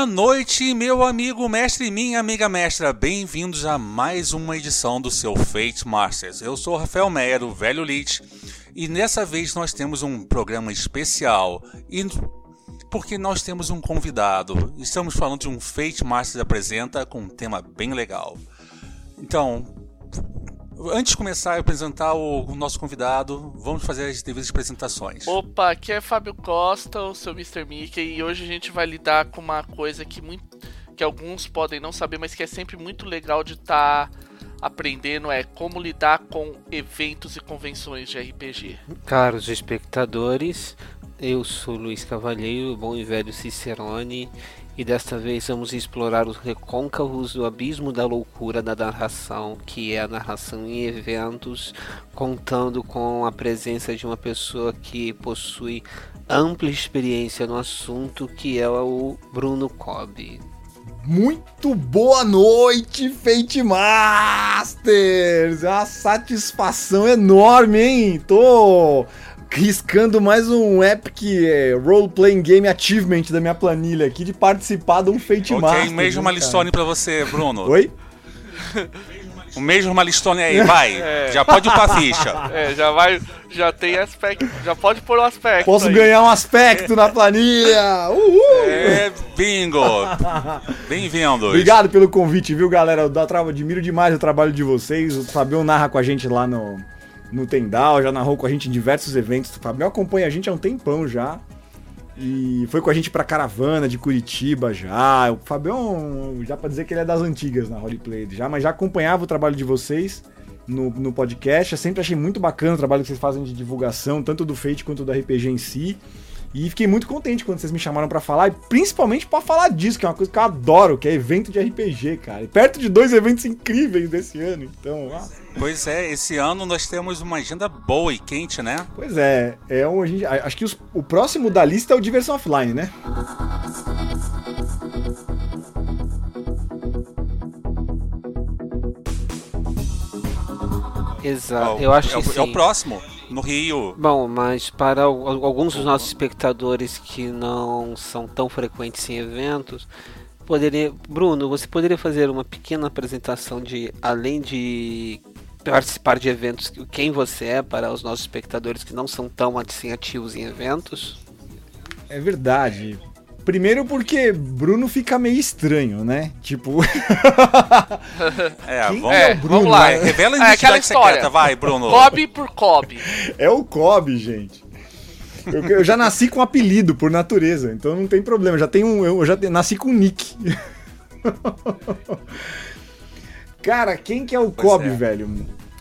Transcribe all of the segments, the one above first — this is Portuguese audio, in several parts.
Boa noite, meu amigo mestre e minha amiga mestra. Bem-vindos a mais uma edição do seu Fate Masters. Eu sou Rafael Meyer, o velho Lich, e nessa vez nós temos um programa especial. E porque nós temos um convidado. Estamos falando de um Fate Masters apresenta com um tema bem legal. Então, Antes de começar a apresentar o, nosso convidado, vamos fazer as devidas apresentações. Opa, aqui é Fábio Costa, o seu Mr. Mickey, e hoje a gente vai lidar com uma coisa que, muito, que alguns podem não saber, mas que é sempre muito legal de estar tá aprendendo, é como lidar com eventos e convenções de RPG. Caros espectadores, eu sou Luiz Cavalheiro, bom e velho Cicerone, e desta vez vamos explorar os recôncavos do abismo da loucura da narração, que é a narração em eventos, contando com a presença de uma pessoa que possui ampla experiência no assunto, que é o Bruno Cobb. Muito boa noite, Fate Masters! É uma satisfação enorme, hein? Tô riscando mais um Epic é, Role Playing Game Achievement da minha planilha aqui de participar de um Fate okay, Master. Ok, mesmo uma listone pra você, Bruno. Oi? O mesmo uma listone aí, vai. É. Já pode upar a ficha. É, já vai. Já tem aspecto. Já pode pôr um aspecto. Posso aí. ganhar um aspecto na planilha! Uhul! É, bingo! Bem-vindo. Obrigado pelo convite, viu, galera? Eu admiro demais o trabalho de vocês. O Fabião narra com a gente lá no, no Tendal, já narrou com a gente em diversos eventos. O Fabião acompanha a gente há um tempão já. E foi com a gente pra caravana de Curitiba já. O Fabião, já pra dizer que ele é das antigas na roleplay já, mas já acompanhava o trabalho de vocês no, no podcast. Eu sempre achei muito bacana o trabalho que vocês fazem de divulgação, tanto do Fate quanto do RPG em si. E fiquei muito contente quando vocês me chamaram para falar, e principalmente para falar disso, que é uma coisa que eu adoro, que é evento de RPG, cara. E perto de dois eventos incríveis desse ano, então. Ah. Pois é, esse ano nós temos uma agenda boa e quente, né? Pois é, é um, gente, acho que os, o próximo da lista é o Diversão Offline, né? Exato, eu acho é, que é o próximo no Rio. Bom, mas para alguns dos nossos espectadores que não são tão frequentes em eventos, poderia, Bruno, você poderia fazer uma pequena apresentação de além de participar de eventos, quem você é para os nossos espectadores que não são tão assim, ativos em eventos? É verdade. Primeiro porque Bruno fica meio estranho, né? Tipo. é, vamos, é, Bruno, vamos lá. Né? Revela a é, identidade é, secreta, história. vai, Bruno. Cobb por Cobb. É o Cobb, gente. Eu, eu, já nasci com apelido por natureza, então não tem problema. Já tenho um, eu já nasci com nick. Cara, quem que é o Cobb, é. velho?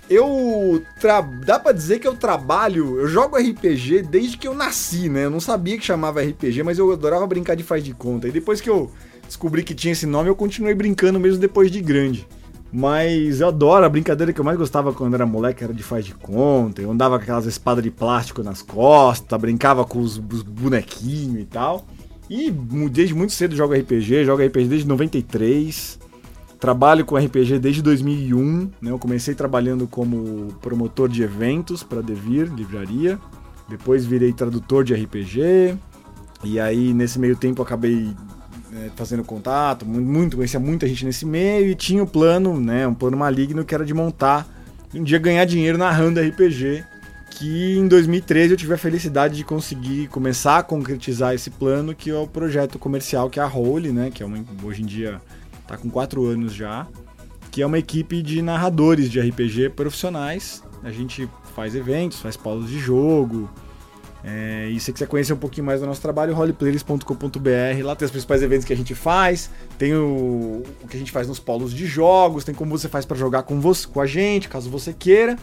Eu. Tra... Dá pra dizer que eu trabalho. Eu jogo RPG desde que eu nasci, né? Eu não sabia que chamava RPG, mas eu adorava brincar de faz de conta. E depois que eu descobri que tinha esse nome, eu continuei brincando mesmo depois de grande. Mas eu adoro a brincadeira que eu mais gostava quando era moleque, era de faz de conta. Eu andava com aquelas espadas de plástico nas costas, brincava com os, os bonequinhos e tal. E desde muito cedo jogo RPG, jogo RPG desde 93. Trabalho com RPG desde 2001, né? Eu comecei trabalhando como promotor de eventos para Devir, livraria. Depois virei tradutor de RPG. E aí, nesse meio tempo, acabei é, fazendo contato, muito, conhecia muita gente nesse meio e tinha o um plano, né? Um plano maligno que era de montar, um dia ganhar dinheiro narrando RPG. Que em 2013 eu tive a felicidade de conseguir começar a concretizar esse plano, que é o projeto comercial que é a Role, né? Que é uma, hoje em dia tá com quatro anos já, que é uma equipe de narradores de RPG profissionais. A gente faz eventos, faz pautas de jogo. É, e se você quiser conhecer um pouquinho mais do nosso trabalho, roleplayers.com.br. Lá tem os principais eventos que a gente faz, tem o, o que a gente faz nos polos de jogos, tem como você faz para jogar com, você, com a gente, caso você queira.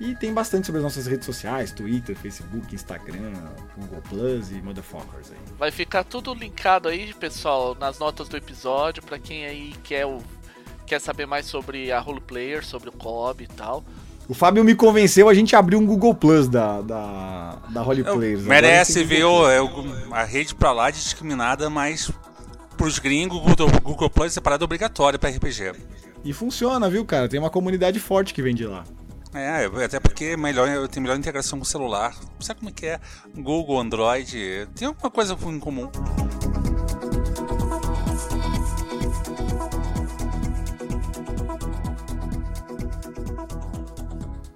E tem bastante sobre as nossas redes sociais, Twitter, Facebook, Instagram, Google Plus e Motherfuckers aí. Vai ficar tudo linkado aí, pessoal, nas notas do episódio, para quem aí quer, o, quer saber mais sobre a Role Player, sobre o COB e tal. O Fábio me convenceu a gente abrir um Google Plus da, da, da Role Players. Merece ver é a rede pra lá discriminada, mas pros gringos, o Google Plus é separado obrigatório para RPG. E funciona, viu, cara? Tem uma comunidade forte que vem de lá. É, até porque melhor, tem melhor integração com o celular. Sabe como é que é? Google, Android, tem alguma coisa em comum.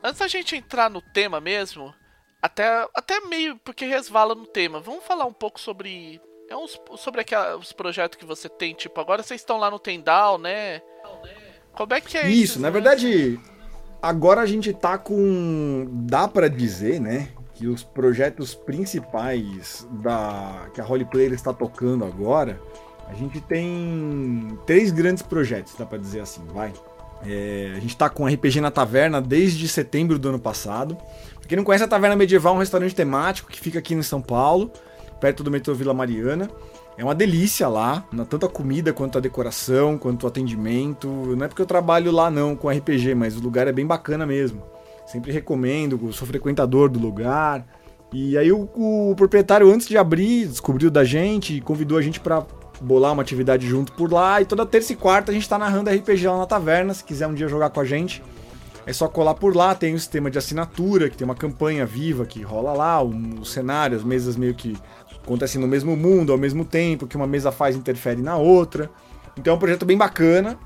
Antes da gente entrar no tema mesmo, até, até meio porque resvala no tema, vamos falar um pouco sobre é uns, sobre aqueles os projetos que você tem, tipo, agora vocês estão lá no Tendal, né? Como é que é isso? Isso, na verdade, agora a gente tá com. dá para dizer, né? Que os projetos principais da que a Holy Player está tocando agora, a gente tem três grandes projetos, dá para dizer assim, vai. É, a gente está com RPG na Taverna desde setembro do ano passado. Pra quem não conhece, a Taverna Medieval é um restaurante temático que fica aqui em São Paulo, perto do metrô Vila Mariana. É uma delícia lá, tanto a comida quanto a decoração, quanto o atendimento. Não é porque eu trabalho lá não com RPG, mas o lugar é bem bacana mesmo. Sempre recomendo, sou frequentador do lugar. E aí o, o proprietário, antes de abrir, descobriu da gente convidou a gente para bolar uma atividade junto por lá. E toda terça e quarta a gente tá narrando RPG lá na taverna. Se quiser um dia jogar com a gente, é só colar por lá. Tem o sistema de assinatura, que tem uma campanha viva que rola lá, o, o cenário, as mesas meio que acontecem no mesmo mundo ao mesmo tempo, que uma mesa faz interfere na outra. Então é um projeto bem bacana.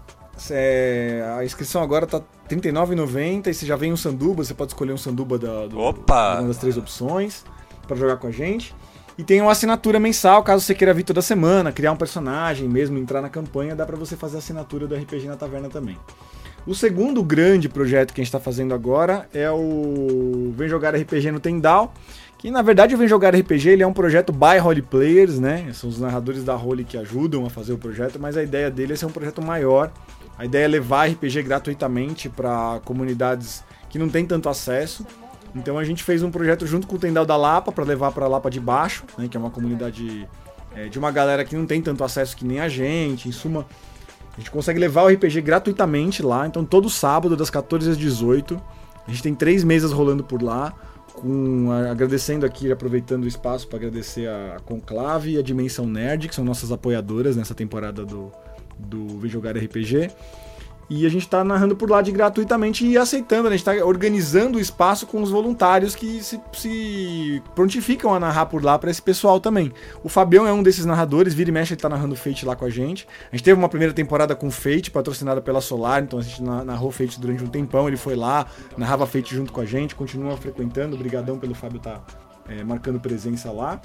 É, a inscrição agora tá R$ 39,90 e você já vem um sanduba, você pode escolher um sanduba da, do, Opa! uma das três opções para jogar com a gente. E tem uma assinatura mensal, caso você queira vir toda semana, criar um personagem, mesmo entrar na campanha, dá para você fazer a assinatura do RPG na Taverna também. O segundo grande projeto que a gente está fazendo agora é o Vem Jogar RPG no Tendal, que na verdade o Vem Jogar RPG ele é um projeto by Holy Players, né? São os narradores da Holy que ajudam a fazer o projeto, mas a ideia dele é ser um projeto maior. A ideia é levar RPG gratuitamente para comunidades que não têm tanto acesso. Então a gente fez um projeto junto com o Tendal da Lapa para levar para Lapa de Baixo, né, que é uma comunidade é, de uma galera que não tem tanto acesso que nem a gente. Em suma, a gente consegue levar o RPG gratuitamente lá. Então todo sábado das 14 às 18 a gente tem três mesas rolando por lá. Com, agradecendo aqui, aproveitando o espaço para agradecer a Conclave e a Dimensão Nerd, que são nossas apoiadoras nessa temporada do, do Vem Jogar RPG. E a gente está narrando por lá de gratuitamente e aceitando, né? a gente está organizando o espaço com os voluntários que se, se prontificam a narrar por lá para esse pessoal também. O Fabião é um desses narradores, vira e mexe, ele está narrando Fate lá com a gente. A gente teve uma primeira temporada com Fate, patrocinada pela Solar, então a gente narrou Fate durante um tempão, ele foi lá, narrava Fate junto com a gente, continua frequentando, obrigadão pelo Fábio estar tá, é, marcando presença lá.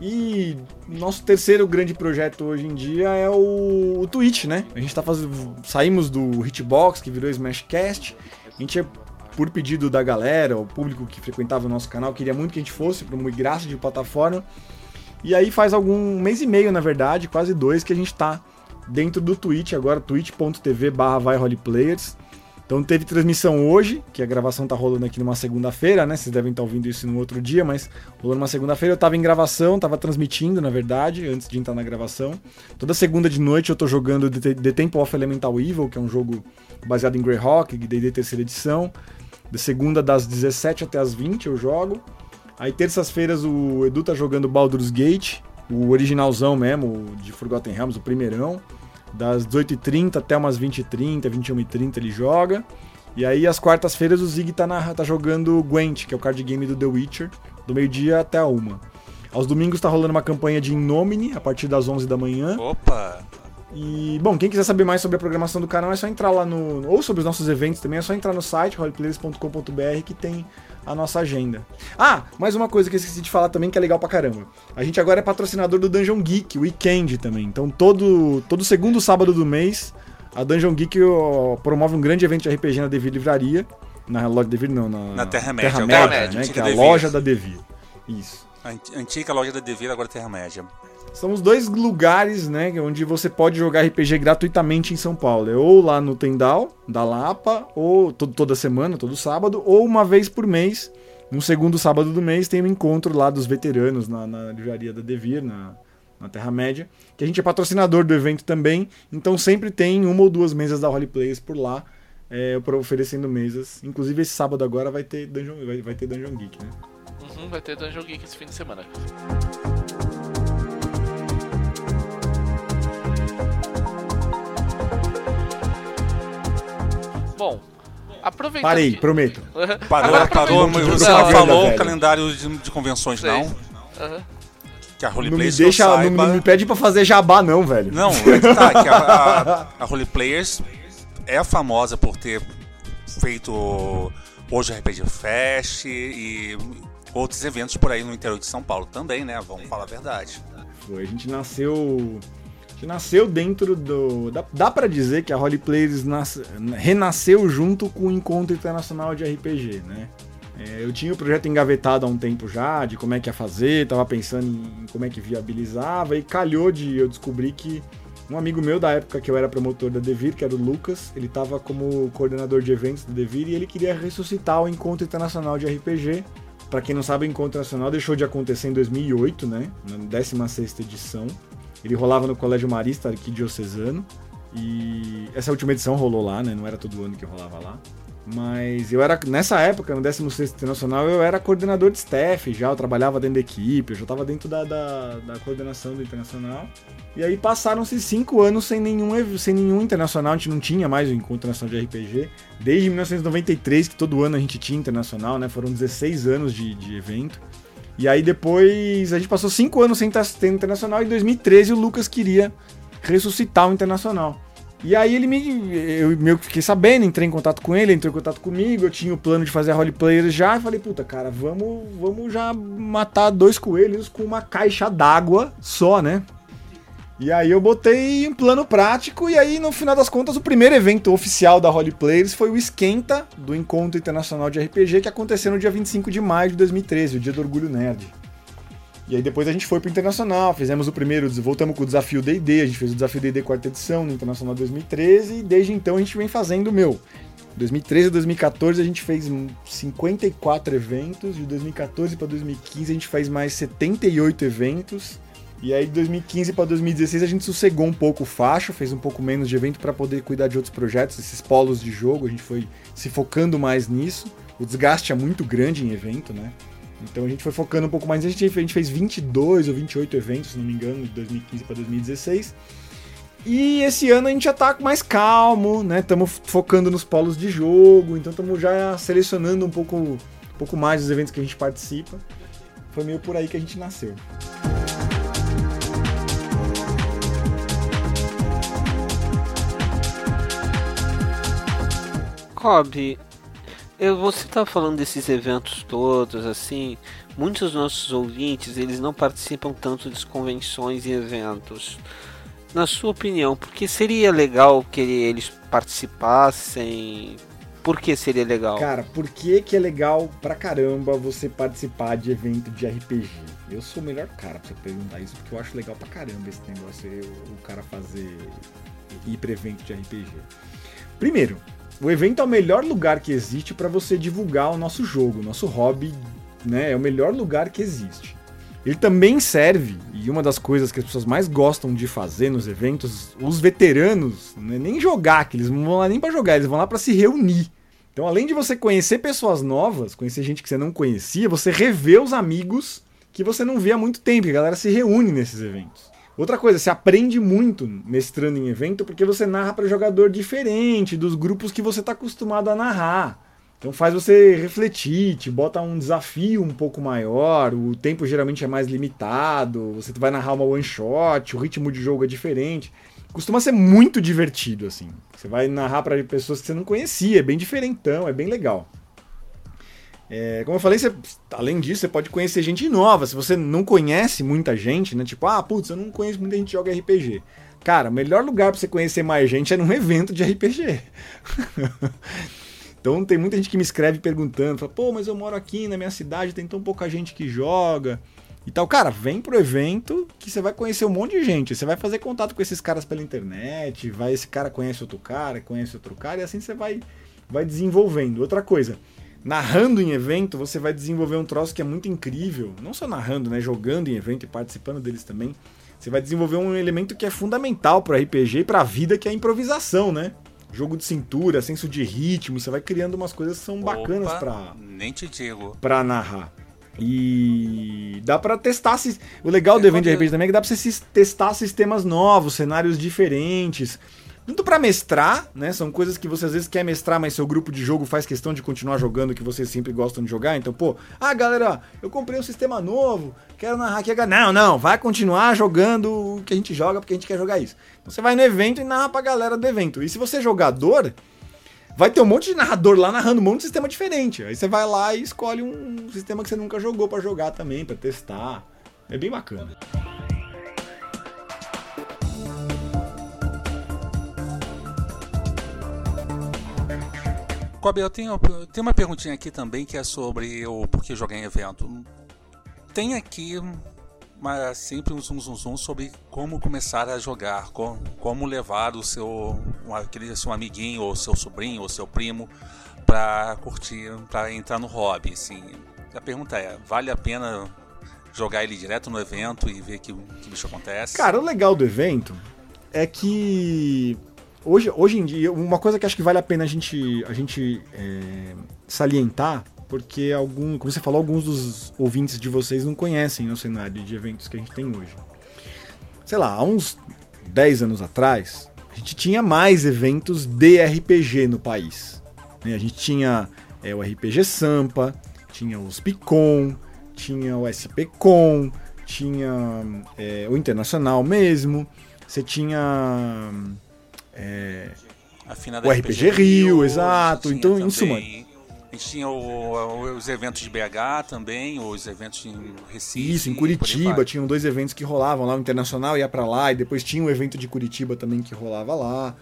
E nosso terceiro grande projeto hoje em dia é o, o Twitch, né? A gente tá fazendo. Saímos do Hitbox, que virou Smashcast. A gente, por pedido da galera, o público que frequentava o nosso canal, queria muito que a gente fosse para uma migração de plataforma. E aí faz algum mês e meio, na verdade, quase dois, que a gente tá dentro do Twitch agora, twitch.tv barra Players. Então teve transmissão hoje, que a gravação tá rolando aqui numa segunda-feira, né? Vocês devem estar ouvindo isso no outro dia, mas rolou numa segunda-feira. Eu tava em gravação, tava transmitindo, na verdade, antes de entrar na gravação. Toda segunda de noite eu tô jogando The Temple of Elemental Evil, que é um jogo baseado em Greyhawk, D&D terceira edição. De segunda das 17 até as 20 eu jogo. Aí terças-feiras o Edu tá jogando Baldur's Gate, o originalzão mesmo, de Forgotten Realms, o primeirão das 18h30 até umas 20h30, 21h30 ele joga. E aí, às quartas-feiras, o Zig tá, na, tá jogando Gwent, que é o card game do The Witcher, do meio-dia até a uma. Aos domingos tá rolando uma campanha de Innomine, a partir das 11 da manhã. Opa! E, bom, quem quiser saber mais sobre a programação do canal é só entrar lá no. Ou sobre os nossos eventos também, é só entrar no site, roleplayers.com.br, que tem a nossa agenda. Ah, mais uma coisa que eu esqueci de falar também que é legal pra caramba. A gente agora é patrocinador do Dungeon Geek, Weekend também. Então todo, todo segundo sábado do mês, a Dungeon Geek ó, promove um grande evento de RPG na Devir Livraria. Na loja Devir não, na, na Terra-média. Terra-média, né, que é a loja da Devir. Isso. A antiga loja da Devir, agora Terra-média. São os dois lugares, né, onde você pode jogar RPG gratuitamente em São Paulo. É ou lá no Tendal, da Lapa, ou toda semana, todo sábado, ou uma vez por mês, no segundo sábado do mês, tem um encontro lá dos veteranos na, na livraria da Devir, na, na Terra-média, que a gente é patrocinador do evento também, então sempre tem uma ou duas mesas da Holy Players por lá, é, oferecendo mesas. Inclusive esse sábado agora vai ter Dungeon, vai, vai ter Dungeon Geek, né? Uhum, vai ter Dungeon Geek esse fim de semana. Bom, aproveitando. Parei, que... prometo. Parou, Agora, parou, mas você não falou o calendário de, de convenções, Sei. não? Uhum. Que a Roleplayers não me deixa, saiba... não me pede pra fazer jabá, não, velho. Não, é que tá, que a, a, a Roleplayers é famosa por ter feito hoje RPG Fest e outros eventos por aí no interior de São Paulo também, né? Vamos falar a verdade. Foi, a gente nasceu. Gente nasceu dentro do. Dá, dá para dizer que a Holy Players nas, renasceu junto com o Encontro Internacional de RPG, né? É, eu tinha o projeto engavetado há um tempo já, de como é que ia fazer, tava pensando em como é que viabilizava, e calhou de eu descobrir que um amigo meu da época que eu era promotor da Devir, que era o Lucas, ele estava como coordenador de eventos da Devir e ele queria ressuscitar o Encontro Internacional de RPG. Para quem não sabe, o Encontro Internacional deixou de acontecer em 2008, né, na 16ª edição. Ele rolava no Colégio Marista aqui diocesano e essa última edição rolou lá, né, não era todo ano que rolava lá. Mas eu era, nessa época, no 16 Internacional, eu era coordenador de staff já, eu trabalhava dentro da equipe, eu já estava dentro da, da, da, coordenação do Internacional. E aí passaram-se cinco anos sem nenhum, sem nenhum Internacional, a gente não tinha mais o Encontro Internacional de RPG. Desde 1993, que todo ano a gente tinha Internacional, né? Foram 16 anos de, de evento. E aí depois a gente passou cinco anos sem ter Internacional, e em 2013 o Lucas queria ressuscitar o Internacional. E aí ele me. Eu meio que fiquei sabendo, entrei em contato com ele, entrou em contato comigo, eu tinha o plano de fazer a roleplayer já, e falei, puta, cara, vamos, vamos já matar dois coelhos com uma caixa d'água só, né? E aí eu botei um plano prático, e aí no final das contas o primeiro evento oficial da Roleplayers foi o Esquenta do Encontro Internacional de RPG, que aconteceu no dia 25 de maio de 2013, o dia do Orgulho Nerd. E aí depois a gente foi pro Internacional, fizemos o primeiro, voltamos com o desafio D&D, a gente fez o desafio D&D quarta edição no Internacional 2013 e desde então a gente vem fazendo meu. 2013 a 2014 a gente fez 54 eventos, de 2014 para 2015 a gente faz mais 78 eventos. E aí de 2015 para 2016 a gente sossegou um pouco o facho, fez um pouco menos de evento para poder cuidar de outros projetos, esses polos de jogo, a gente foi se focando mais nisso. O desgaste é muito grande em evento, né? Então a gente foi focando um pouco mais. A gente, a gente fez 22 ou 28 eventos, se não me engano, de 2015 para 2016. E esse ano a gente já tá mais calmo, né? Estamos focando nos polos de jogo, então estamos já selecionando um pouco, um pouco mais os eventos que a gente participa. Foi meio por aí que a gente nasceu. Cobb, eu, você tá falando desses eventos todos, assim, muitos dos nossos ouvintes, eles não participam tanto de convenções e eventos. Na sua opinião, por que seria legal que eles participassem? Por que seria legal? Cara, por que, que é legal pra caramba você participar de evento de RPG? Eu sou o melhor cara pra você perguntar isso, porque eu acho legal pra caramba esse negócio, o cara fazer ir pra evento de RPG. Primeiro, o evento é o melhor lugar que existe para você divulgar o nosso jogo, o nosso hobby, né? É o melhor lugar que existe. Ele também serve, e uma das coisas que as pessoas mais gostam de fazer nos eventos, os veteranos, né, nem jogar, que eles não vão lá nem para jogar, eles vão lá para se reunir. Então, além de você conhecer pessoas novas, conhecer gente que você não conhecia, você revê os amigos que você não vê há muito tempo, a galera se reúne nesses eventos. Outra coisa, você aprende muito mestrando em evento porque você narra para jogador diferente dos grupos que você está acostumado a narrar. Então faz você refletir, te bota um desafio um pouco maior, o tempo geralmente é mais limitado, você vai narrar uma one shot, o ritmo de jogo é diferente. Costuma ser muito divertido assim. Você vai narrar para pessoas que você não conhecia, é bem diferentão, é bem legal. É, como eu falei, você, além disso, você pode conhecer gente nova. Se você não conhece muita gente, né? Tipo, ah, putz, eu não conheço muita gente que joga RPG. Cara, o melhor lugar para você conhecer mais gente é num evento de RPG. então tem muita gente que me escreve perguntando, fala, pô, mas eu moro aqui na minha cidade, tem tão pouca gente que joga. E tal, cara, vem pro evento que você vai conhecer um monte de gente. Você vai fazer contato com esses caras pela internet, vai esse cara conhece outro cara, conhece outro cara, e assim você vai, vai desenvolvendo. Outra coisa, narrando em evento, você vai desenvolver um troço que é muito incrível. Não só narrando, né? Jogando em evento e participando deles também. Você vai desenvolver um elemento que é fundamental para RPG e para a vida, que é a improvisação, né? Jogo de cintura, senso de ritmo, você vai criando umas coisas que são Opa, bacanas para nem te digo. Para narrar. E dá para testar. O legal do evento de RPG também é que dá para você testar sistemas novos, cenários diferentes. Tanto para mestrar, né? São coisas que você às vezes quer mestrar, mas seu grupo de jogo faz questão de continuar jogando que vocês sempre gostam de jogar. Então, pô, ah, galera, eu comprei um sistema novo, quero narrar aqui. Não, não, vai continuar jogando o que a gente joga porque a gente quer jogar isso. Então você vai no evento e narra pra galera do evento. E se você é jogador, vai ter um monte de narrador lá narrando um monte de sistema diferente. Aí você vai lá e escolhe um sistema que você nunca jogou para jogar também, para testar. É bem bacana. Kobe, eu tenho, eu tenho uma perguntinha aqui também que é sobre o porquê jogar em evento. Tem aqui mas sempre um zoom, zoom, zoom sobre como começar a jogar, como, como levar o seu, aquele seu amiguinho, ou seu sobrinho, ou seu primo para curtir, para entrar no hobby. Assim. A pergunta é: vale a pena jogar ele direto no evento e ver que, que bicho acontece? Cara, o legal do evento é que Hoje, hoje em dia, uma coisa que acho que vale a pena a gente, a gente é, salientar, porque algum, como você falou, alguns dos ouvintes de vocês não conhecem o cenário de eventos que a gente tem hoje. Sei lá, há uns 10 anos atrás, a gente tinha mais eventos de RPG no país. Né? A gente tinha é, o RPG Sampa, tinha os Picon, tinha o SPCon, tinha é, o Internacional mesmo, você tinha é, o RPG, RPG Rio, exato. Então, em suma. A gente tinha o, os eventos de BH também, os eventos em Recife. Isso, em Curitiba, tinham dois eventos que rolavam lá, o Internacional ia para lá, e depois tinha o evento de Curitiba também que rolava lá.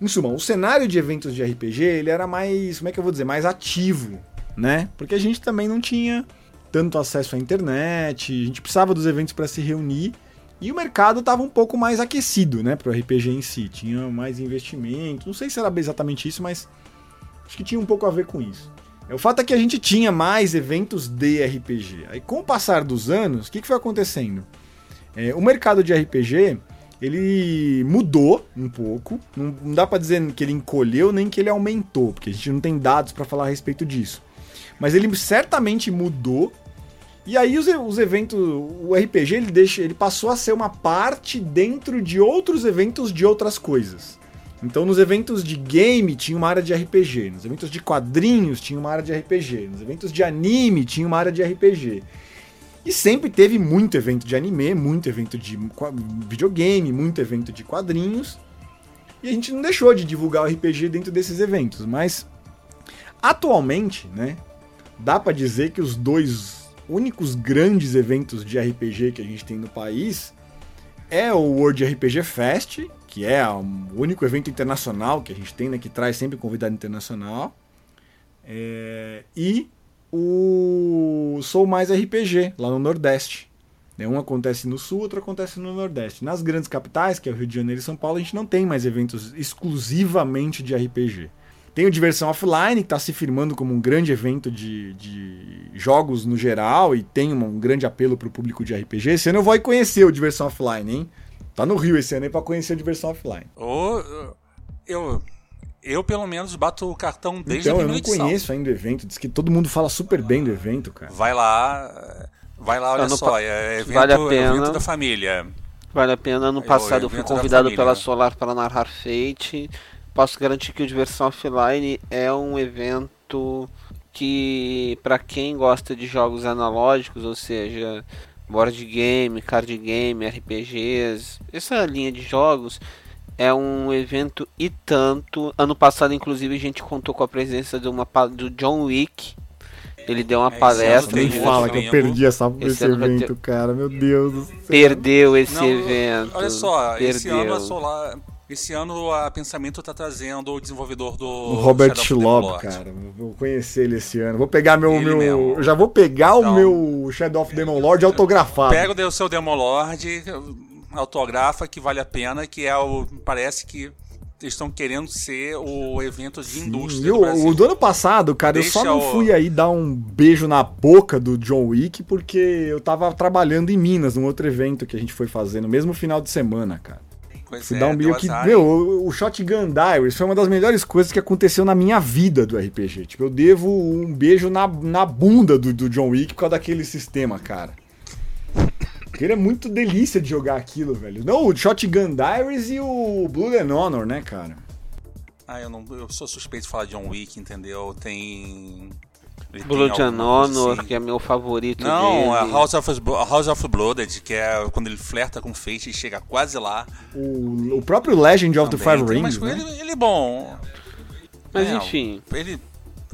Em suma, o cenário de eventos de RPG, ele era mais, como é que eu vou dizer, mais ativo, né? Porque a gente também não tinha tanto acesso à internet, a gente precisava dos eventos para se reunir e o mercado estava um pouco mais aquecido, né, para o RPG em si. Tinha mais investimento. Não sei se era exatamente isso, mas acho que tinha um pouco a ver com isso. O fato é que a gente tinha mais eventos de RPG. Aí, com o passar dos anos, o que, que foi acontecendo? É, o mercado de RPG ele mudou um pouco. Não, não dá para dizer que ele encolheu nem que ele aumentou, porque a gente não tem dados para falar a respeito disso. Mas ele certamente mudou e aí os, os eventos, o RPG ele deixa, ele passou a ser uma parte dentro de outros eventos de outras coisas. Então nos eventos de game tinha uma área de RPG, nos eventos de quadrinhos tinha uma área de RPG, nos eventos de anime tinha uma área de RPG. E sempre teve muito evento de anime, muito evento de videogame, muito evento de quadrinhos. E a gente não deixou de divulgar o RPG dentro desses eventos, mas atualmente, né, dá para dizer que os dois únicos grandes eventos de RPG que a gente tem no país é o World RPG Fest, que é o único evento internacional que a gente tem, né, que traz sempre convidado internacional, é, e o Sou Mais RPG, lá no Nordeste. Né, um acontece no Sul, outro acontece no Nordeste. Nas grandes capitais, que é o Rio de Janeiro e São Paulo, a gente não tem mais eventos exclusivamente de RPG. Tem o Diversão Offline, que está se firmando como um grande evento de, de jogos no geral e tem um, um grande apelo para o público de RPG. Esse ano eu vou conhecer o Diversão Offline, hein? Tá no Rio esse ano aí para conhecer o Diversão Offline. Oh, eu, eu, pelo menos, bato o cartão desde então, a primeira eu não conheço ainda o evento. Diz que todo mundo fala super bem do evento, cara. Vai lá, vai lá, olha só. É evento, vale a pena. evento da família. Vale a pena. Ano passado eu fui convidado pela Solar para narrar Fate posso garantir que o Diversão Offline é um evento que, para quem gosta de jogos analógicos, ou seja, board game, card game, RPGs, essa linha de jogos, é um evento e tanto. Ano passado, inclusive, a gente contou com a presença de uma, do John Wick. Ele deu uma é, palestra. Nem fala que eu perdi essa, esse, esse evento, ter... cara. Meu Deus do céu. Perdeu esse Não, evento. Olha só, perdeu. esse ano a Solar esse ano a Pensamento está trazendo o desenvolvedor do. O Robert Schlob, cara. Vou conhecer ele esse ano. Vou pegar meu. meu já vou pegar então, o meu Shadow of Demon Lord autografado. Pega o seu Demon Lord, autografa, que vale a pena, que é o. Parece que eles estão querendo ser o evento de Sim, indústria. Do Brasil. o do ano passado, cara, Deixa eu só não fui aí dar um beijo na boca do John Wick porque eu tava trabalhando em Minas, num outro evento que a gente foi fazer no mesmo final de semana, cara. Pois Fui é, dar um meio que. Meu, o Shotgun Diaries foi uma das melhores coisas que aconteceu na minha vida do RPG. Tipo, eu devo um beijo na, na bunda do, do John Wick por causa daquele sistema, cara. Porque ele é muito delícia de jogar aquilo, velho. Não, o Shotgun Diaries e o Blue and Honor, né, cara? Ah, eu não. Eu sou suspeito de falar de John Wick, entendeu? Tem. Blood and Honor, assim. que é meu favorito Não, dele. House of, House of Blooded, que é quando ele flerta com Fate e chega quase lá. O, o próprio Legend of Também, the Five Rings, né? ele, ele é bom. Mas é, enfim. Ele,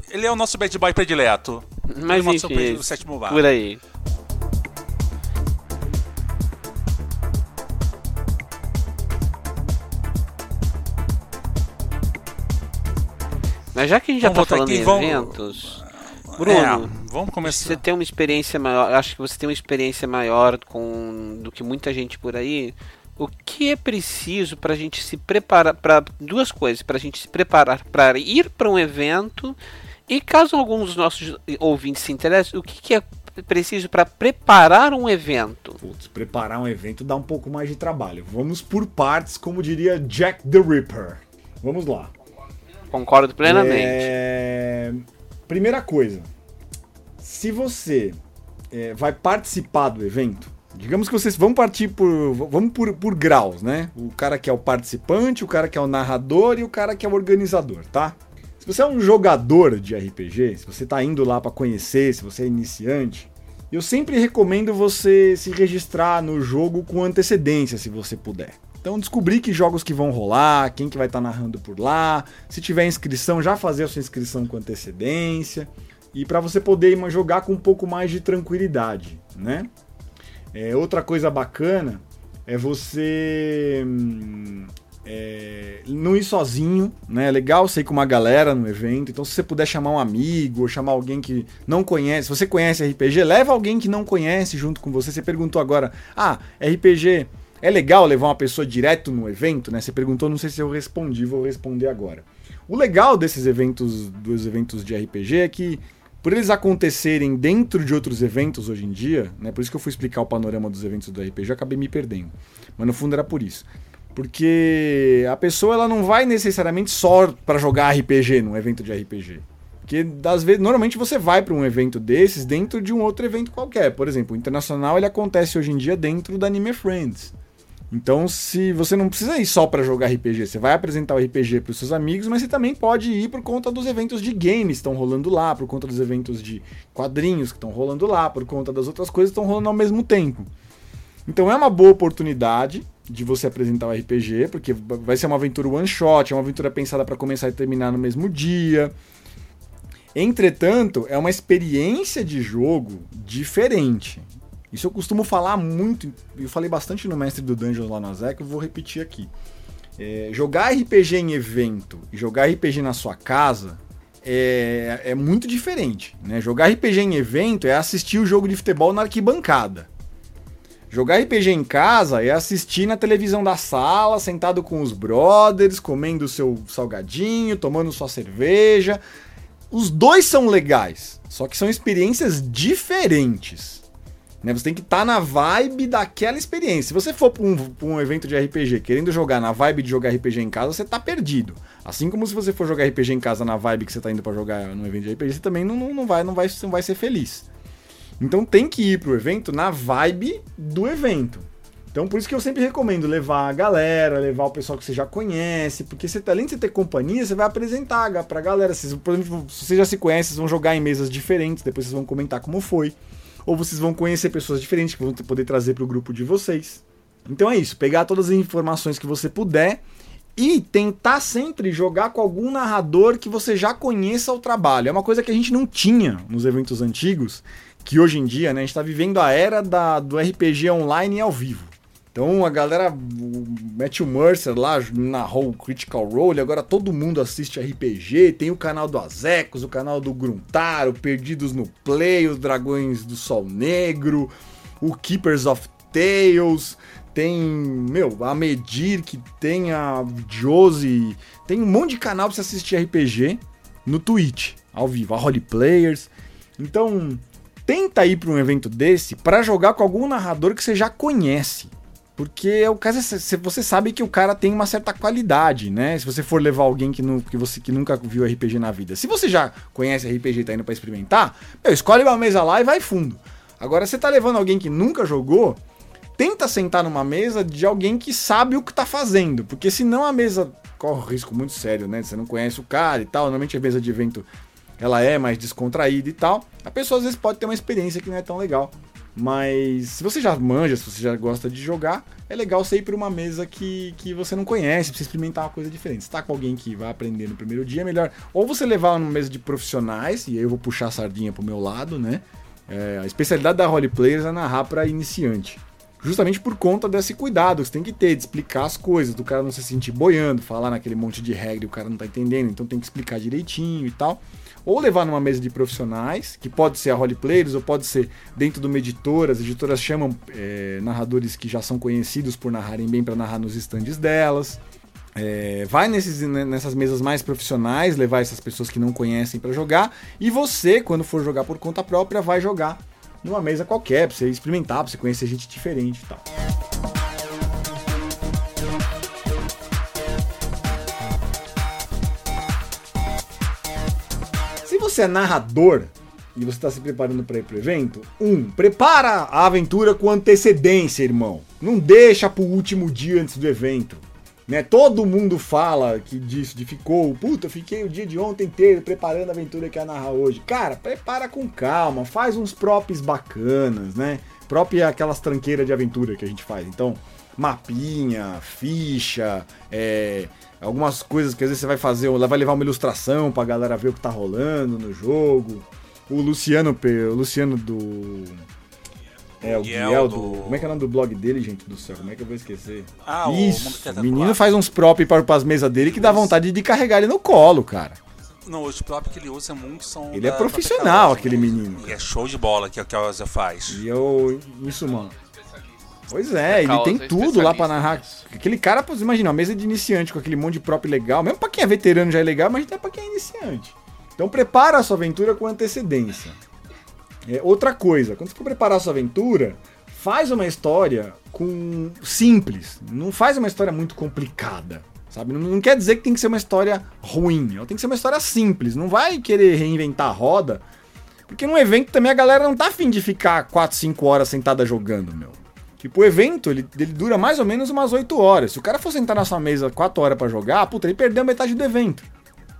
ele é o nosso bad boy predileto. Mas ele enfim, o sétimo bar. por aí. Mas já que a gente já está falando aqui, em vamos... eventos, Bruno, é, vamos começar. Você tem uma experiência maior, acho que você tem uma experiência maior com do que muita gente por aí. O que é preciso para a gente se preparar para duas coisas, para a gente se preparar para ir para um evento e caso algum dos nossos ouvintes se interesse, o que, que é preciso para preparar um evento? Putz, preparar um evento dá um pouco mais de trabalho. Vamos por partes, como diria Jack the Ripper. Vamos lá. Concordo plenamente. É... Primeira coisa, se você é, vai participar do evento, digamos que vocês vão partir por. Vamos por, por graus, né? O cara que é o participante, o cara que é o narrador e o cara que é o organizador, tá? Se você é um jogador de RPG, se você está indo lá para conhecer, se você é iniciante, eu sempre recomendo você se registrar no jogo com antecedência, se você puder. Então descobrir que jogos que vão rolar, quem que vai estar tá narrando por lá, se tiver inscrição, já fazer a sua inscrição com antecedência e para você poder jogar com um pouco mais de tranquilidade, né? É, outra coisa bacana é você hum, é, não ir sozinho, né? É legal você ir com uma galera no evento. Então, se você puder chamar um amigo ou chamar alguém que não conhece, se você conhece RPG, leva alguém que não conhece junto com você. Você perguntou agora, ah, RPG é legal levar uma pessoa direto no evento, né? Você perguntou, não sei se eu respondi, vou responder agora. O legal desses eventos, dos eventos de RPG é que por eles acontecerem dentro de outros eventos hoje em dia, né? Por isso que eu fui explicar o panorama dos eventos do RPG, eu acabei me perdendo. Mas no fundo era por isso. Porque a pessoa ela não vai necessariamente só para jogar RPG num evento de RPG. Porque das vezes, normalmente você vai para um evento desses dentro de um outro evento qualquer. Por exemplo, o internacional ele acontece hoje em dia dentro da Anime Friends. Então, se você não precisa ir só para jogar RPG, você vai apresentar o RPG para os seus amigos, mas você também pode ir por conta dos eventos de games que estão rolando lá, por conta dos eventos de quadrinhos que estão rolando lá, por conta das outras coisas que estão rolando ao mesmo tempo. Então, é uma boa oportunidade de você apresentar o RPG, porque vai ser uma aventura one shot, é uma aventura pensada para começar e terminar no mesmo dia. Entretanto, é uma experiência de jogo diferente. Isso eu costumo falar muito, eu falei bastante no Mestre do Dungeons lá no Azek, eu vou repetir aqui. É, jogar RPG em evento e jogar RPG na sua casa é, é muito diferente. Né? Jogar RPG em evento é assistir o jogo de futebol na arquibancada. Jogar RPG em casa é assistir na televisão da sala, sentado com os brothers, comendo seu salgadinho, tomando sua cerveja. Os dois são legais, só que são experiências diferentes. Né? Você tem que estar tá na vibe daquela experiência. Se você for para um, um, evento de RPG querendo jogar na vibe de jogar RPG em casa, você tá perdido. Assim como se você for jogar RPG em casa na vibe que você tá indo para jogar no evento de RPG, você também não, não, vai, não, vai, não vai ser feliz. Então tem que ir pro evento na vibe do evento. Então por isso que eu sempre recomendo levar a galera, levar o pessoal que você já conhece, porque você, além de você ter companhia, você vai apresentar pra galera. Vocês, por exemplo, se vocês já se conhecem, vocês vão jogar em mesas diferentes, depois vocês vão comentar como foi ou vocês vão conhecer pessoas diferentes que vão poder trazer para o grupo de vocês. Então é isso, pegar todas as informações que você puder e tentar sempre jogar com algum narrador que você já conheça o trabalho. É uma coisa que a gente não tinha nos eventos antigos, que hoje em dia, né, a gente está vivendo a era da, do RPG online e ao vivo. Então a galera, o Matthew Mercer lá narrou o Critical Role, agora todo mundo assiste RPG, tem o canal do Azecos, o canal do Gruntaro, Perdidos no Play, os Dragões do Sol Negro, o Keepers of Tales, tem, meu, a Medir, que tem a Josie, tem um monte de canal pra você assistir RPG no Twitch, ao vivo, a Holy Players. Então, tenta ir para um evento desse para jogar com algum narrador que você já conhece. Porque o caso é, você sabe que o cara tem uma certa qualidade, né? Se você for levar alguém que, não, que você que nunca viu RPG na vida. Se você já conhece RPG e tá indo pra experimentar, meu, escolhe uma mesa lá e vai fundo. Agora, você tá levando alguém que nunca jogou, tenta sentar numa mesa de alguém que sabe o que tá fazendo. Porque senão a mesa corre um risco muito sério, né? Você não conhece o cara e tal. Normalmente a mesa de evento ela é mais descontraída e tal. A pessoa às vezes pode ter uma experiência que não é tão legal. Mas se você já manja, se você já gosta de jogar, é legal você ir para uma mesa que, que você não conhece, pra você experimentar uma coisa diferente. Se tá com alguém que vai aprender no primeiro dia, é melhor ou você levar numa mesa de profissionais, e aí eu vou puxar a sardinha pro meu lado, né? É, a especialidade da Role Players é narrar para iniciante. Justamente por conta desse cuidado que você tem que ter, de explicar as coisas, do cara não se sentir boiando, falar naquele monte de regra e o cara não tá entendendo, então tem que explicar direitinho e tal ou levar numa mesa de profissionais, que pode ser a role players ou pode ser dentro de uma editora. As editoras chamam é, narradores que já são conhecidos por narrarem bem para narrar nos estandes delas. É, vai nesses, né, nessas mesas mais profissionais, levar essas pessoas que não conhecem para jogar. E você, quando for jogar por conta própria, vai jogar numa mesa qualquer, para você experimentar, para você conhecer gente diferente e tal. Você é narrador e você está se preparando para ir pro evento, um, prepara a aventura com antecedência, irmão. Não deixa pro último dia antes do evento. Né? Todo mundo fala que disso, de ficou, puta, fiquei o dia de ontem inteiro preparando a aventura que ia narrar hoje. Cara, prepara com calma, faz uns props bacanas, né? É aquelas tranqueiras de aventura que a gente faz. Então, mapinha, ficha, é, algumas coisas que às vezes você vai fazer, vai levar uma ilustração pra galera ver o que tá rolando no jogo. O Luciano, o Luciano do. É, o Guiel do... do... Como é que é o nome do blog dele, gente do céu? Como é que eu vou esquecer? Ah, Isso, o menino faz uns prop para as mesas dele que dá vontade de carregar ele no colo, cara. Não, os prop que ele usa é muito são. Ele é profissional, aquele menino. E é show de bola que, que a Oza faz. E eu. Isso, mano. Pois é, ele tem tudo lá pra narrar. Aquele cara, pô, imagina, uma mesa de iniciante com aquele monte de prop legal. Mesmo pra quem é veterano já é legal, mas até pra quem é iniciante. Então prepara a sua aventura com antecedência. É, outra coisa, quando você for preparar a sua aventura, faz uma história com simples. Não faz uma história muito complicada. Sabe? Não, não quer dizer que tem que ser uma história ruim. Ela tem que ser uma história simples. Não vai querer reinventar a roda. Porque num evento também a galera não tá afim de ficar 4, 5 horas sentada jogando, meu. Tipo, o evento, ele, ele dura mais ou menos umas 8 horas. Se o cara for sentar na sua mesa 4 horas para jogar, puta, ele perdeu metade do evento.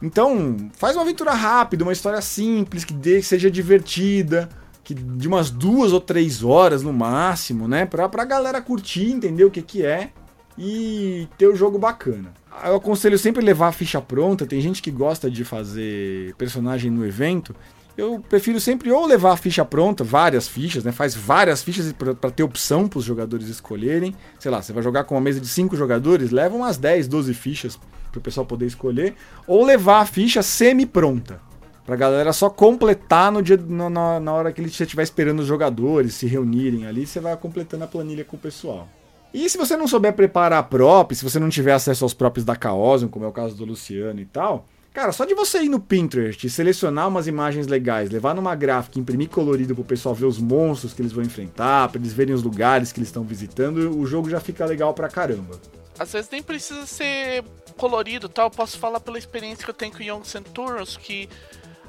Então, faz uma aventura rápida, uma história simples, que, dê, que seja divertida, que de umas duas ou três horas no máximo, né? Pra, pra galera curtir, entender o que que é e ter o jogo bacana. Eu aconselho sempre levar a ficha pronta, tem gente que gosta de fazer personagem no evento, eu prefiro sempre ou levar a ficha pronta, várias fichas, né? Faz várias fichas para ter opção para os jogadores escolherem. Sei lá, você vai jogar com uma mesa de 5 jogadores, leva umas 10, 12 fichas para o pessoal poder escolher. Ou levar a ficha semi-pronta. Pra galera só completar no dia, no, na, na hora que ele estiver esperando os jogadores se reunirem ali, você vai completando a planilha com o pessoal. E se você não souber preparar a prop, se você não tiver acesso aos props da Chaosium, como é o caso do Luciano e tal, Cara, só de você ir no Pinterest, selecionar umas imagens legais, levar numa gráfica, imprimir colorido pro pessoal ver os monstros que eles vão enfrentar, pra eles verem os lugares que eles estão visitando, o jogo já fica legal pra caramba. Às vezes nem precisa ser colorido, tal. Eu posso falar pela experiência que eu tenho com Young Centurions, que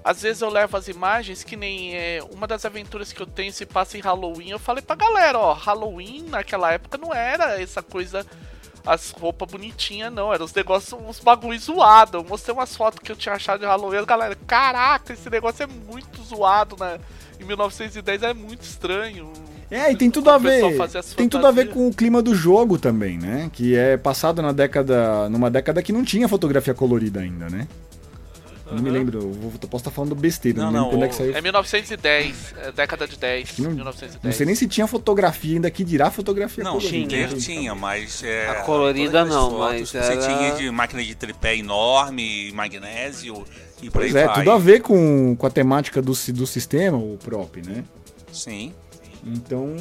às vezes eu levo as imagens que nem é, uma das aventuras que eu tenho se passa em Halloween. Eu falei pra galera, ó, Halloween naquela época não era essa coisa as roupas bonitinhas, não. Eram os negócios, uns bagulho zoado. Eu mostrei umas fotos que eu tinha achado de Halloween. A galera, caraca, esse negócio é muito zoado, né? Em 1910 é muito estranho. É, e tem tudo a ver. Tem tudo a ver com o clima do jogo também, né? Que é passado na década. numa década que não tinha fotografia colorida ainda, né? Uhum. Não me lembro, eu, posso estar falando besteira, não, não, não quando é que saiu. É 1910, é década de 10. Não, 1910. não sei nem se tinha fotografia ainda, que dirá fotografia não, colorida. Tinha, então. tinha, mas. É, a colorida não, mas. Era... Você tinha de máquina de tripé enorme, magnésio e por pois aí é, vai. tudo a ver com, com a temática do, do sistema, o prop, né? Sim. Então.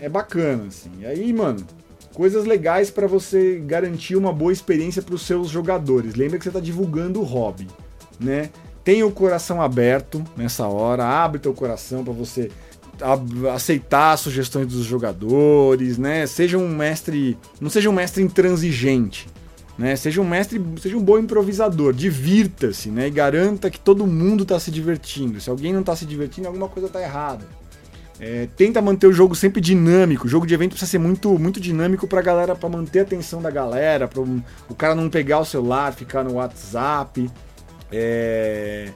É bacana, assim. E aí, mano, coisas legais para você garantir uma boa experiência para os seus jogadores. Lembra que você está divulgando o hobby, né? Tenha o coração aberto nessa hora, abre teu coração para você aceitar sugestões dos jogadores, né? Seja um mestre, não seja um mestre intransigente, né? Seja um mestre, seja um bom improvisador, divirta-se, né? E garanta que todo mundo está se divertindo. Se alguém não está se divertindo, alguma coisa está errada. É, tenta manter o jogo sempre dinâmico. O jogo de evento precisa ser muito, muito dinâmico pra galera, para manter a atenção da galera, para o cara não pegar o celular, ficar no WhatsApp. É,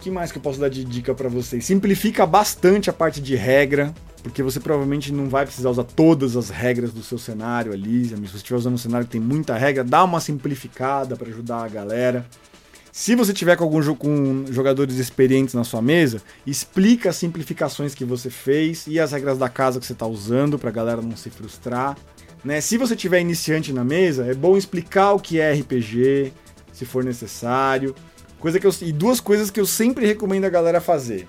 que mais que eu posso dar de dica para vocês? Simplifica bastante a parte de regra, porque você provavelmente não vai precisar usar todas as regras do seu cenário ali. Se você estiver usando um cenário que tem muita regra, dá uma simplificada para ajudar a galera. Se você tiver com algum com jogadores experientes na sua mesa, explica as simplificações que você fez e as regras da casa que você está usando para a galera não se frustrar. Né? Se você tiver iniciante na mesa, é bom explicar o que é RPG, se for necessário. Coisa que eu, e duas coisas que eu sempre recomendo a galera fazer.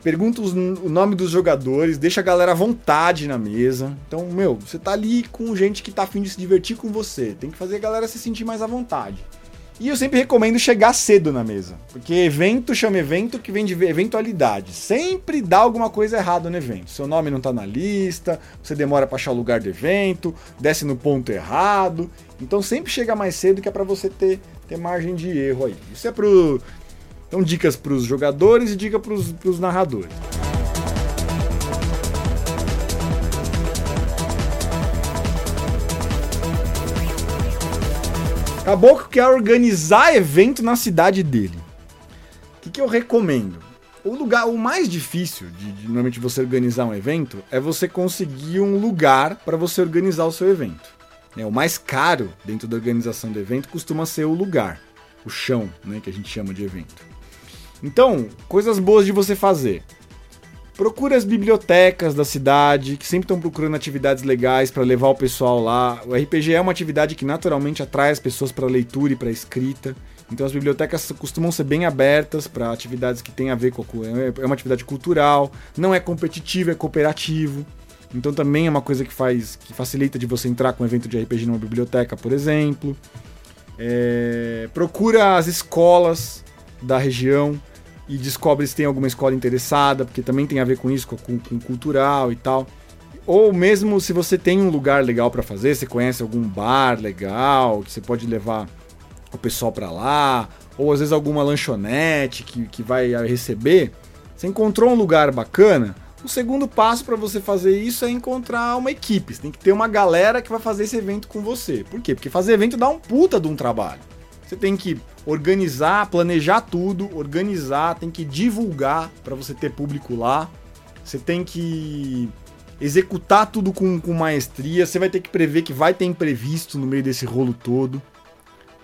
Pergunta os, o nome dos jogadores, deixa a galera à vontade na mesa. Então, meu, você tá ali com gente que tá afim de se divertir com você. Tem que fazer a galera se sentir mais à vontade. E eu sempre recomendo chegar cedo na mesa, porque evento chama evento que vem de eventualidade. Sempre dá alguma coisa errada no evento. Seu nome não tá na lista, você demora para achar o lugar do evento, desce no ponto errado. Então sempre chega mais cedo que é para você ter, ter margem de erro aí. Isso é pro então dicas para os jogadores e dica para os narradores. Caboclo quer organizar evento na cidade dele. O que, que eu recomendo? O lugar, o mais difícil de, de, normalmente você organizar um evento é você conseguir um lugar para você organizar o seu evento. É, o mais caro dentro da organização do evento costuma ser o lugar, o chão, né, que a gente chama de evento. Então, coisas boas de você fazer. Procure as bibliotecas da cidade, que sempre estão procurando atividades legais para levar o pessoal lá. O RPG é uma atividade que naturalmente atrai as pessoas para leitura e para escrita. Então as bibliotecas costumam ser bem abertas para atividades que têm a ver com é uma atividade cultural, não é competitivo, é cooperativo. Então também é uma coisa que faz que facilita de você entrar com um evento de RPG numa biblioteca, por exemplo. É, procura as escolas da região e descobre se tem alguma escola interessada, porque também tem a ver com isso, com, com cultural e tal. Ou mesmo se você tem um lugar legal para fazer, você conhece algum bar legal, que você pode levar o pessoal para lá, ou às vezes alguma lanchonete que, que vai receber, você encontrou um lugar bacana, o segundo passo para você fazer isso é encontrar uma equipe. Você tem que ter uma galera que vai fazer esse evento com você. Por quê? Porque fazer evento dá um puta de um trabalho. Você tem que organizar, planejar tudo, organizar, tem que divulgar para você ter público lá. Você tem que executar tudo com, com maestria. Você vai ter que prever que vai ter imprevisto no meio desse rolo todo.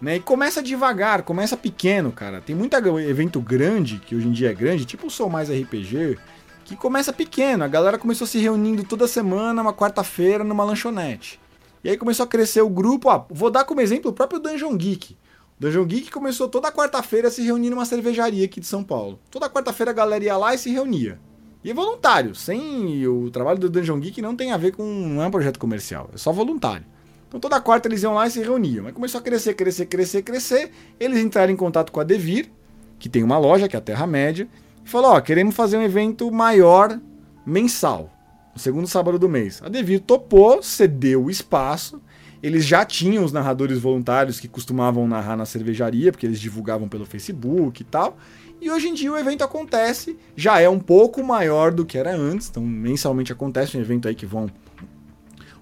Né? E começa devagar, começa pequeno, cara. Tem muito evento grande, que hoje em dia é grande, tipo o Sou Mais RPG, que começa pequeno. A galera começou se reunindo toda semana, uma quarta-feira, numa lanchonete. E aí começou a crescer o grupo. Ó, vou dar como exemplo o próprio Dungeon Geek. Dungeon Geek começou toda quarta-feira a se reunir numa cervejaria aqui de São Paulo. Toda quarta-feira a galera ia lá e se reunia. E é voluntário, sem o trabalho do Dungeon Geek não tem a ver com não é um projeto comercial, é só voluntário. Então toda quarta eles iam lá e se reuniam. Mas começou a crescer, crescer, crescer, crescer. Eles entraram em contato com a Devir, que tem uma loja, que é a Terra Média, e falou: "Ó, queremos fazer um evento maior mensal, no segundo sábado do mês". A Devir topou, cedeu o espaço eles já tinham os narradores voluntários que costumavam narrar na cervejaria, porque eles divulgavam pelo Facebook e tal. E hoje em dia o evento acontece, já é um pouco maior do que era antes, então mensalmente acontece um evento aí que vão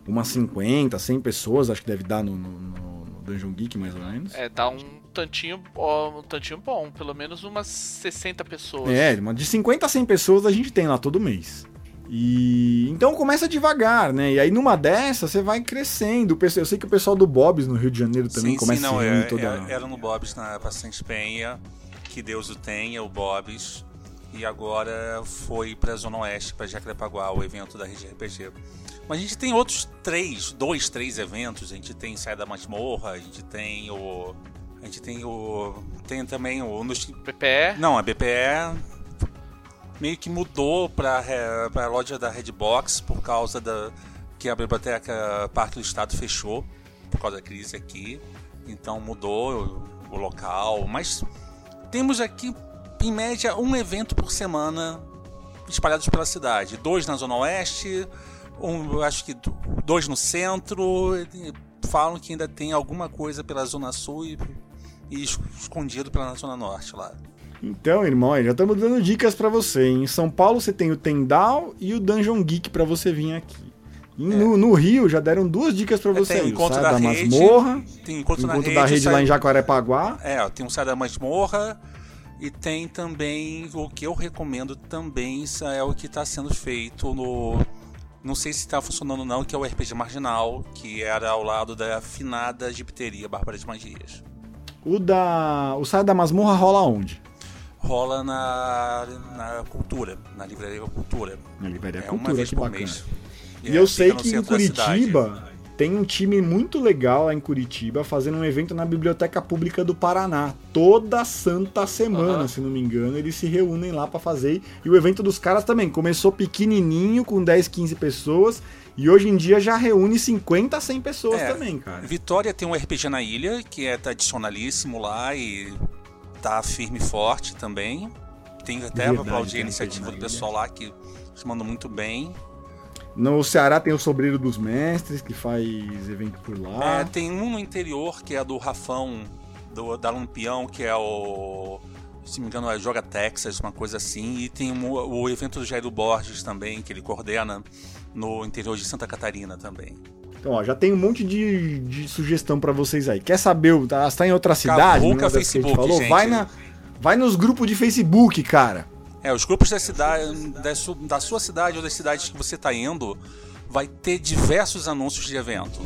umas 50, 100 pessoas, acho que deve dar no, no, no Dungeon Geek mais ou menos. É, dá um tantinho, um tantinho bom, pelo menos umas 60 pessoas. É, de 50 a 100 pessoas a gente tem lá todo mês. E então começa devagar, né? E aí numa dessa você vai crescendo. Eu sei que o pessoal do Bob's no Rio de Janeiro também sim, começa sim, não, a é, toda... era, era no Bob's na Paciente Penha, que Deus o tenha, o Bob's. E agora foi pra Zona Oeste, pra Jacarepaguá, o evento da Rede RPG. Mas a gente tem outros três, dois, três eventos. A gente tem Sai da Masmorra, a gente tem o. A gente tem o. Tem também o. Nos... BPE? Não, a BPE meio que mudou para a loja da Redbox por causa da que a biblioteca Parque do Estado fechou por causa da crise aqui. Então mudou o, o local, mas temos aqui em média um evento por semana espalhados pela cidade, dois na zona oeste, um, acho que dois no centro. Falam que ainda tem alguma coisa pela zona sul e, e escondido pela zona norte lá. Então, irmão, já estamos dando dicas para você. Em São Paulo você tem o Tendal e o Dungeon Geek para você vir aqui. É. No, no, Rio já deram duas dicas para você. Tem o encontro da, da rede, masmorra. Tem encontro, encontro da rede, rede sai... lá em Jacarepaguá. É, tem um sai da masmorra. E tem também o que eu recomendo também é o que está sendo feito no não sei se está funcionando ou não, que é o RPG Marginal, que era ao lado da afinada Gipteria Bárbara de Magias. O da. O Saia da Masmorra rola onde? Rola na, na Cultura, na Livraria Cultura. Na Livraria é Cultura, uma vez que por bacana. Mês. E, e eu sei que em Curitiba tem um time muito legal lá em Curitiba fazendo um evento na Biblioteca Pública do Paraná. Toda santa semana, uhum. se não me engano, eles se reúnem lá para fazer. E o evento dos caras também começou pequenininho, com 10, 15 pessoas. E hoje em dia já reúne 50 a 100 pessoas é, também, cara. Vitória tem um RPG na ilha, que é tradicionalíssimo lá e tá firme e forte também. Tem até Verdade, aplaudir a iniciativa do pessoal lá que se mandou muito bem. No Ceará tem o Sobreiro dos Mestres, que faz evento por lá. É, tem um no interior, que é do Rafão, do, da Lampião, que é o. Se me engano, é Joga Texas, uma coisa assim. E tem um, o evento do Jairo Borges também, que ele coordena no interior de Santa Catarina também. Então, ó, já tem um monte de, de sugestão para vocês aí. Quer saber? Tá, tá em outra cidade? Cavuca, Facebook, falou? Gente. Vai, na, vai nos grupos de Facebook, cara. É, os grupos da cidade, da, su, da sua cidade ou das cidades que você está indo, vai ter diversos anúncios de evento.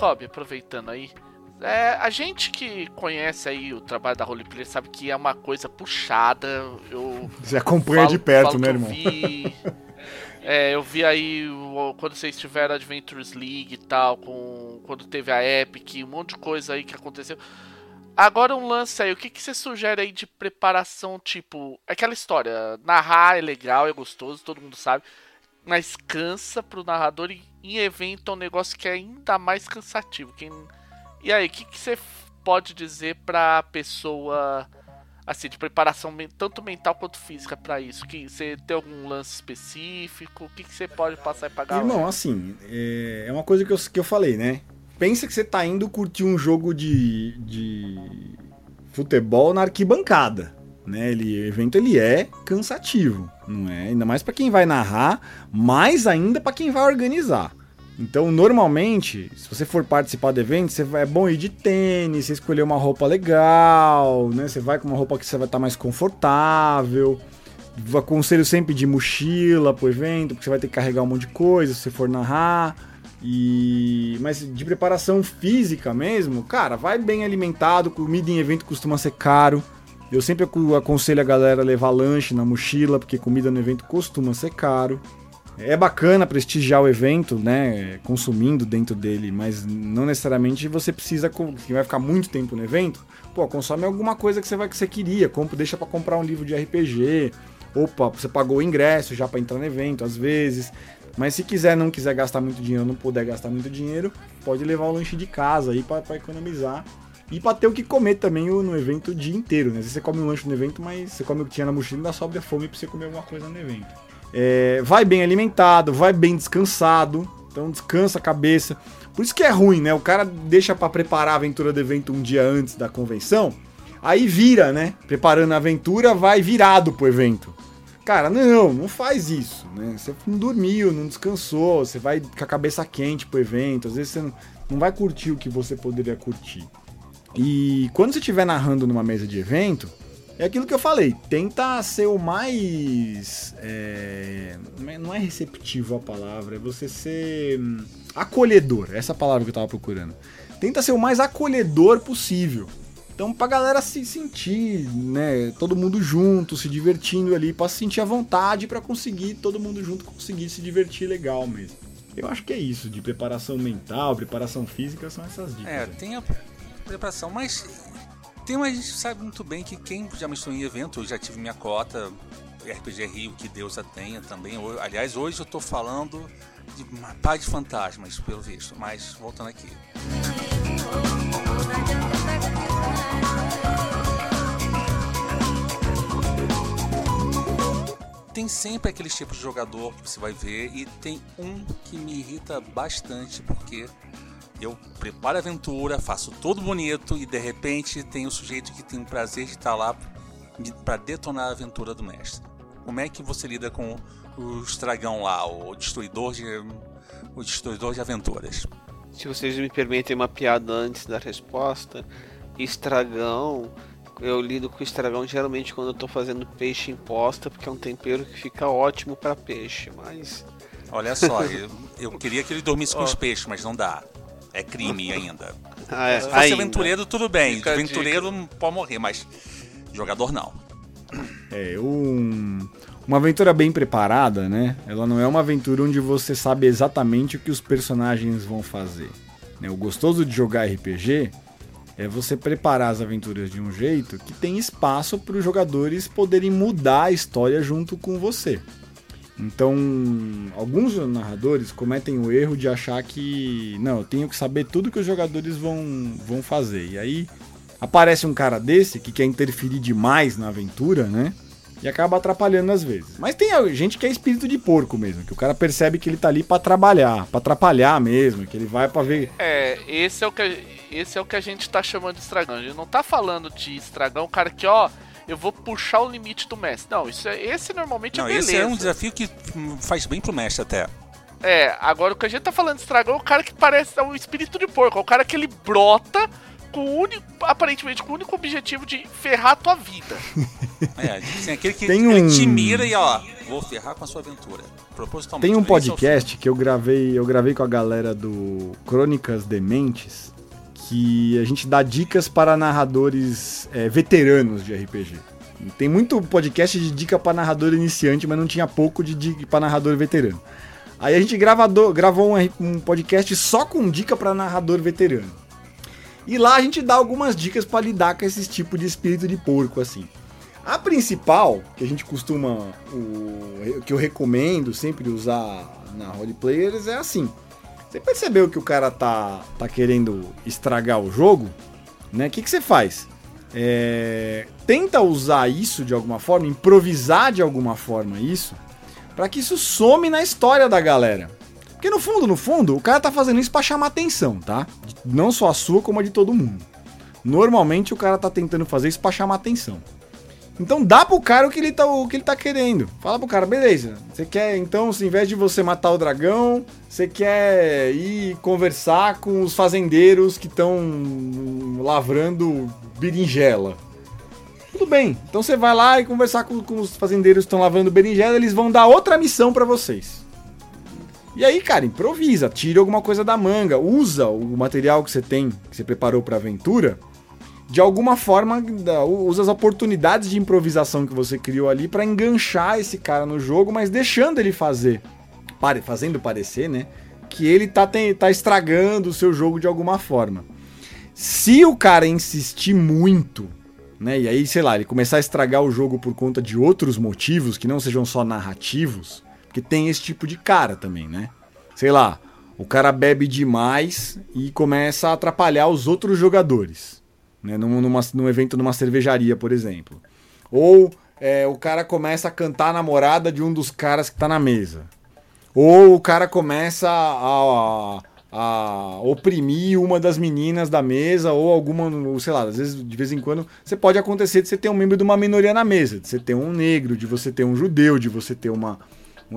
Kobe, aproveitando aí, é, a gente que conhece aí o trabalho da Roleplay sabe que é uma coisa puxada. Eu Você acompanha falo, de perto, né, irmão? Vi, é, eu vi aí quando vocês tiveram Adventures League e tal, com, quando teve a Epic, um monte de coisa aí que aconteceu. Agora um lance aí, o que, que você sugere aí de preparação, tipo, aquela história, narrar é legal, é gostoso, todo mundo sabe, mas cansa pro narrador e em evento é um negócio que é ainda mais cansativo. Quem... E aí, o que, que você pode dizer pra pessoa assim, de preparação tanto mental quanto física para isso? Que você tem algum lance específico? O que, que você pode passar e pagar? Irmão, assim, é, é uma coisa que eu, que eu falei, né? Pensa que você tá indo curtir um jogo de, de futebol na arquibancada. Né, ele, o evento ele é cansativo, não é? Ainda mais para quem vai narrar, mais ainda para quem vai organizar. Então, normalmente, se você for participar do evento, você vai, é bom ir de tênis, você escolher uma roupa legal, né? Você vai com uma roupa que você vai estar mais confortável. Aconselho sempre de mochila pro evento, porque você vai ter que carregar um monte de coisa se você for narrar. E mas de preparação física mesmo, cara, vai bem alimentado, comida em evento costuma ser caro. Eu sempre aconselho a galera a levar lanche na mochila, porque comida no evento costuma ser caro. É bacana prestigiar o evento, né? Consumindo dentro dele, mas não necessariamente você precisa. Que vai ficar muito tempo no evento. Pô, consome alguma coisa que você vai que você queria. Compra, deixa para comprar um livro de RPG. Opa, você pagou o ingresso já para entrar no evento, às vezes. Mas se quiser, não quiser gastar muito dinheiro, não puder gastar muito dinheiro, pode levar o lanche de casa aí para economizar. E pra ter o que comer também no evento o dia inteiro, né? Às vezes você come um lanche no evento, mas você come o que tinha na mochila e ainda sobra fome pra você comer alguma coisa no evento. É, vai bem alimentado, vai bem descansado, então descansa a cabeça. Por isso que é ruim, né? O cara deixa para preparar a aventura do evento um dia antes da convenção, aí vira, né? Preparando a aventura, vai virado pro evento. Cara, não, não faz isso, né? Você não dormiu, não descansou, você vai com a cabeça quente pro evento, às vezes você não, não vai curtir o que você poderia curtir. E quando você estiver narrando numa mesa de evento, é aquilo que eu falei, tenta ser o mais. É, não é receptivo a palavra, é você ser hum, acolhedor. Essa é a palavra que eu tava procurando. Tenta ser o mais acolhedor possível. Então, pra galera se sentir, né, todo mundo junto, se divertindo ali, pra se sentir à vontade para conseguir, todo mundo junto conseguir se divertir legal mesmo. Eu acho que é isso, de preparação mental, preparação física, são essas dicas. É, tem a preparação, mas tem uma gente sabe muito bem que quem já me em evento, eu já tive minha cota, RPG Rio, que Deus a tenha também. Aliás, hoje eu tô falando de uma pá de fantasmas, pelo visto. Mas voltando aqui. Tem sempre aqueles tipos de jogador que você vai ver e tem um que me irrita bastante porque eu preparo a aventura, faço tudo bonito e de repente tem o sujeito que tem o prazer de estar lá para detonar a aventura do mestre. Como é que você lida com o estragão lá, o destruidor de o destruidor de aventuras. Se vocês me permitem uma piada antes da resposta, estragão. Eu lido com estragão geralmente quando eu tô fazendo peixe em posta, porque é um tempero que fica ótimo para peixe, mas. Olha só, eu, eu, queria que ele dormisse com os peixes, mas não dá. É crime ainda. Ah, é. Se fosse ainda. aventureiro, tudo bem. Fica aventureiro pode morrer, mas jogador não. É, um, uma aventura bem preparada, né? Ela não é uma aventura onde você sabe exatamente o que os personagens vão fazer. Né? O gostoso de jogar RPG é você preparar as aventuras de um jeito que tem espaço para os jogadores poderem mudar a história junto com você. Então, alguns narradores cometem o erro de achar que, não, eu tenho que saber tudo que os jogadores vão, vão fazer. E aí aparece um cara desse que quer interferir demais na aventura, né? E acaba atrapalhando às vezes. Mas tem gente que é espírito de porco mesmo, que o cara percebe que ele tá ali para trabalhar, para atrapalhar mesmo, que ele vai para ver. É, esse é o que esse é o que a gente tá chamando de estragão. A gente não tá falando de estragão, cara que ó, eu vou puxar o limite do mestre. Não, isso é, esse normalmente é não, é beleza. Esse é um desafio que faz bem pro mestre até. É, agora o que a gente tá falando de estragão é o cara que parece é um espírito de porco, é o cara que ele brota com o único, aparentemente com o único objetivo de ferrar a tua vida. é, assim, aquele que Tem um... te mira e ó, vou ferrar com a sua aventura. Propositalmente. Tem um podcast que eu gravei, eu gravei com a galera do Crônicas Dementes, que a gente dá dicas para narradores é, veteranos de RPG. Tem muito podcast de dica para narrador iniciante, mas não tinha pouco de dica para narrador veterano. Aí a gente gravador, gravou um, um podcast só com dica para narrador veterano. E lá a gente dá algumas dicas para lidar com esse tipo de espírito de porco, assim. A principal, que a gente costuma, o, que eu recomendo sempre usar na roleplayers é assim. Você percebeu que o cara tá, tá querendo estragar o jogo, né? O que, que você faz? É, tenta usar isso de alguma forma, improvisar de alguma forma isso, para que isso some na história da galera. Porque no fundo, no fundo, o cara tá fazendo isso para chamar atenção, tá? Não só a sua, como a de todo mundo. Normalmente o cara tá tentando fazer isso para chamar atenção. Então dá pro cara o que ele tá, o que ele tá querendo. Fala pro cara, beleza. Você quer, então, se, invés de você matar o dragão, você quer ir conversar com os fazendeiros que estão lavrando berinjela. Tudo bem. Então você vai lá e conversar com, com os fazendeiros que estão lavando berinjela, eles vão dar outra missão para vocês. E aí, cara, improvisa, tira alguma coisa da manga, usa o material que você tem, que você preparou para a aventura, de alguma forma, usa as oportunidades de improvisação que você criou ali para enganchar esse cara no jogo, mas deixando ele fazer, fazendo parecer, né, que ele tá, tá estragando o seu jogo de alguma forma. Se o cara insistir muito, né, e aí, sei lá, ele começar a estragar o jogo por conta de outros motivos que não sejam só narrativos, porque tem esse tipo de cara também, né? Sei lá, o cara bebe demais e começa a atrapalhar os outros jogadores. Né? Num, numa, num evento numa cervejaria, por exemplo. Ou é, o cara começa a cantar a namorada de um dos caras que tá na mesa. Ou o cara começa a, a, a, oprimir uma das meninas da mesa, ou alguma, sei lá, às vezes, de vez em quando, você pode acontecer de você ter um membro de uma minoria na mesa, de você ter um negro, de você ter um judeu, de você ter uma,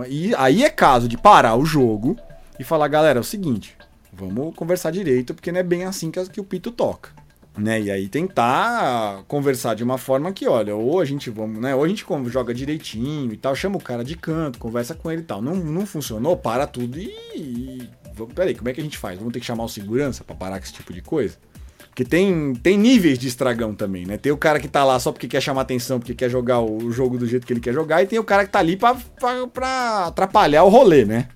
e aí é caso de parar o jogo e falar, galera, é o seguinte, vamos conversar direito, porque não é bem assim que, que o Pito toca. Né? E aí tentar conversar de uma forma que, olha, ou a gente vamos, né? Ou a gente joga direitinho e tal, chama o cara de canto, conversa com ele e tal. Não, não funcionou, para tudo e. Peraí, como é que a gente faz? Vamos ter que chamar o segurança para parar com esse tipo de coisa? Que tem, tem níveis de estragão também, né? Tem o cara que tá lá só porque quer chamar atenção, porque quer jogar o jogo do jeito que ele quer jogar, e tem o cara que tá ali pra, pra, pra atrapalhar o rolê, né?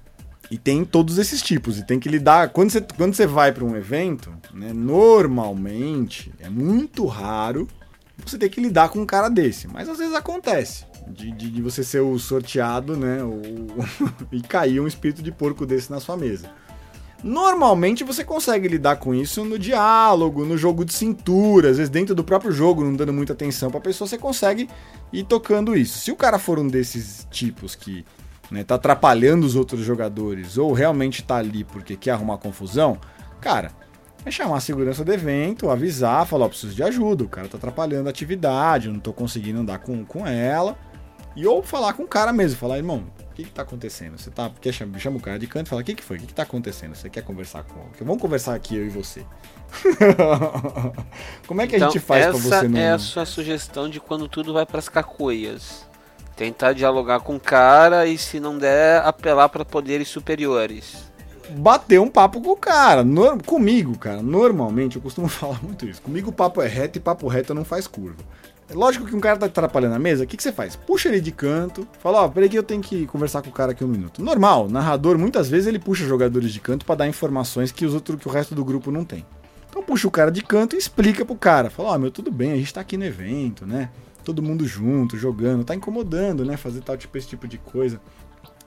E tem todos esses tipos. E tem que lidar. Quando você, quando você vai para um evento, né, normalmente é muito raro você ter que lidar com um cara desse. Mas às vezes acontece. De, de, de você ser o sorteado, né? O, e cair um espírito de porco desse na sua mesa. Normalmente você consegue lidar com isso no diálogo, no jogo de cintura, às vezes dentro do próprio jogo, não dando muita atenção pra pessoa, você consegue ir tocando isso. Se o cara for um desses tipos que né, tá atrapalhando os outros jogadores ou realmente tá ali porque quer arrumar confusão, cara, é chamar a segurança do evento, avisar, falar, ó, preciso de ajuda, o cara tá atrapalhando a atividade, eu não tô conseguindo andar com, com ela. E ou falar com o cara mesmo, falar, irmão, que que tá acontecendo? Você tá, quer chama, chama o cara de canto e fala, o que que foi? O que que tá acontecendo? Você quer conversar com... Vamos conversar aqui, eu e você. Como é que então, a gente faz pra você não... Essa é a sua sugestão de quando tudo vai pras cacoias. Tentar dialogar com o cara e se não der, apelar para poderes superiores bater um papo com o cara. No, comigo, cara, normalmente eu costumo falar muito isso. Comigo o papo é reto e papo reto não faz curva. É lógico que um cara tá atrapalhando a mesa, o que, que você faz? Puxa ele de canto, fala, ó, oh, peraí que eu tenho que conversar com o cara aqui um minuto. Normal, narrador, muitas vezes ele puxa jogadores de canto para dar informações que os outros, que o resto do grupo não tem. Então puxa o cara de canto e explica pro cara. Fala, ó, oh, meu, tudo bem, a gente tá aqui no evento, né? Todo mundo junto, jogando, tá incomodando, né? Fazer tal tipo, esse tipo de coisa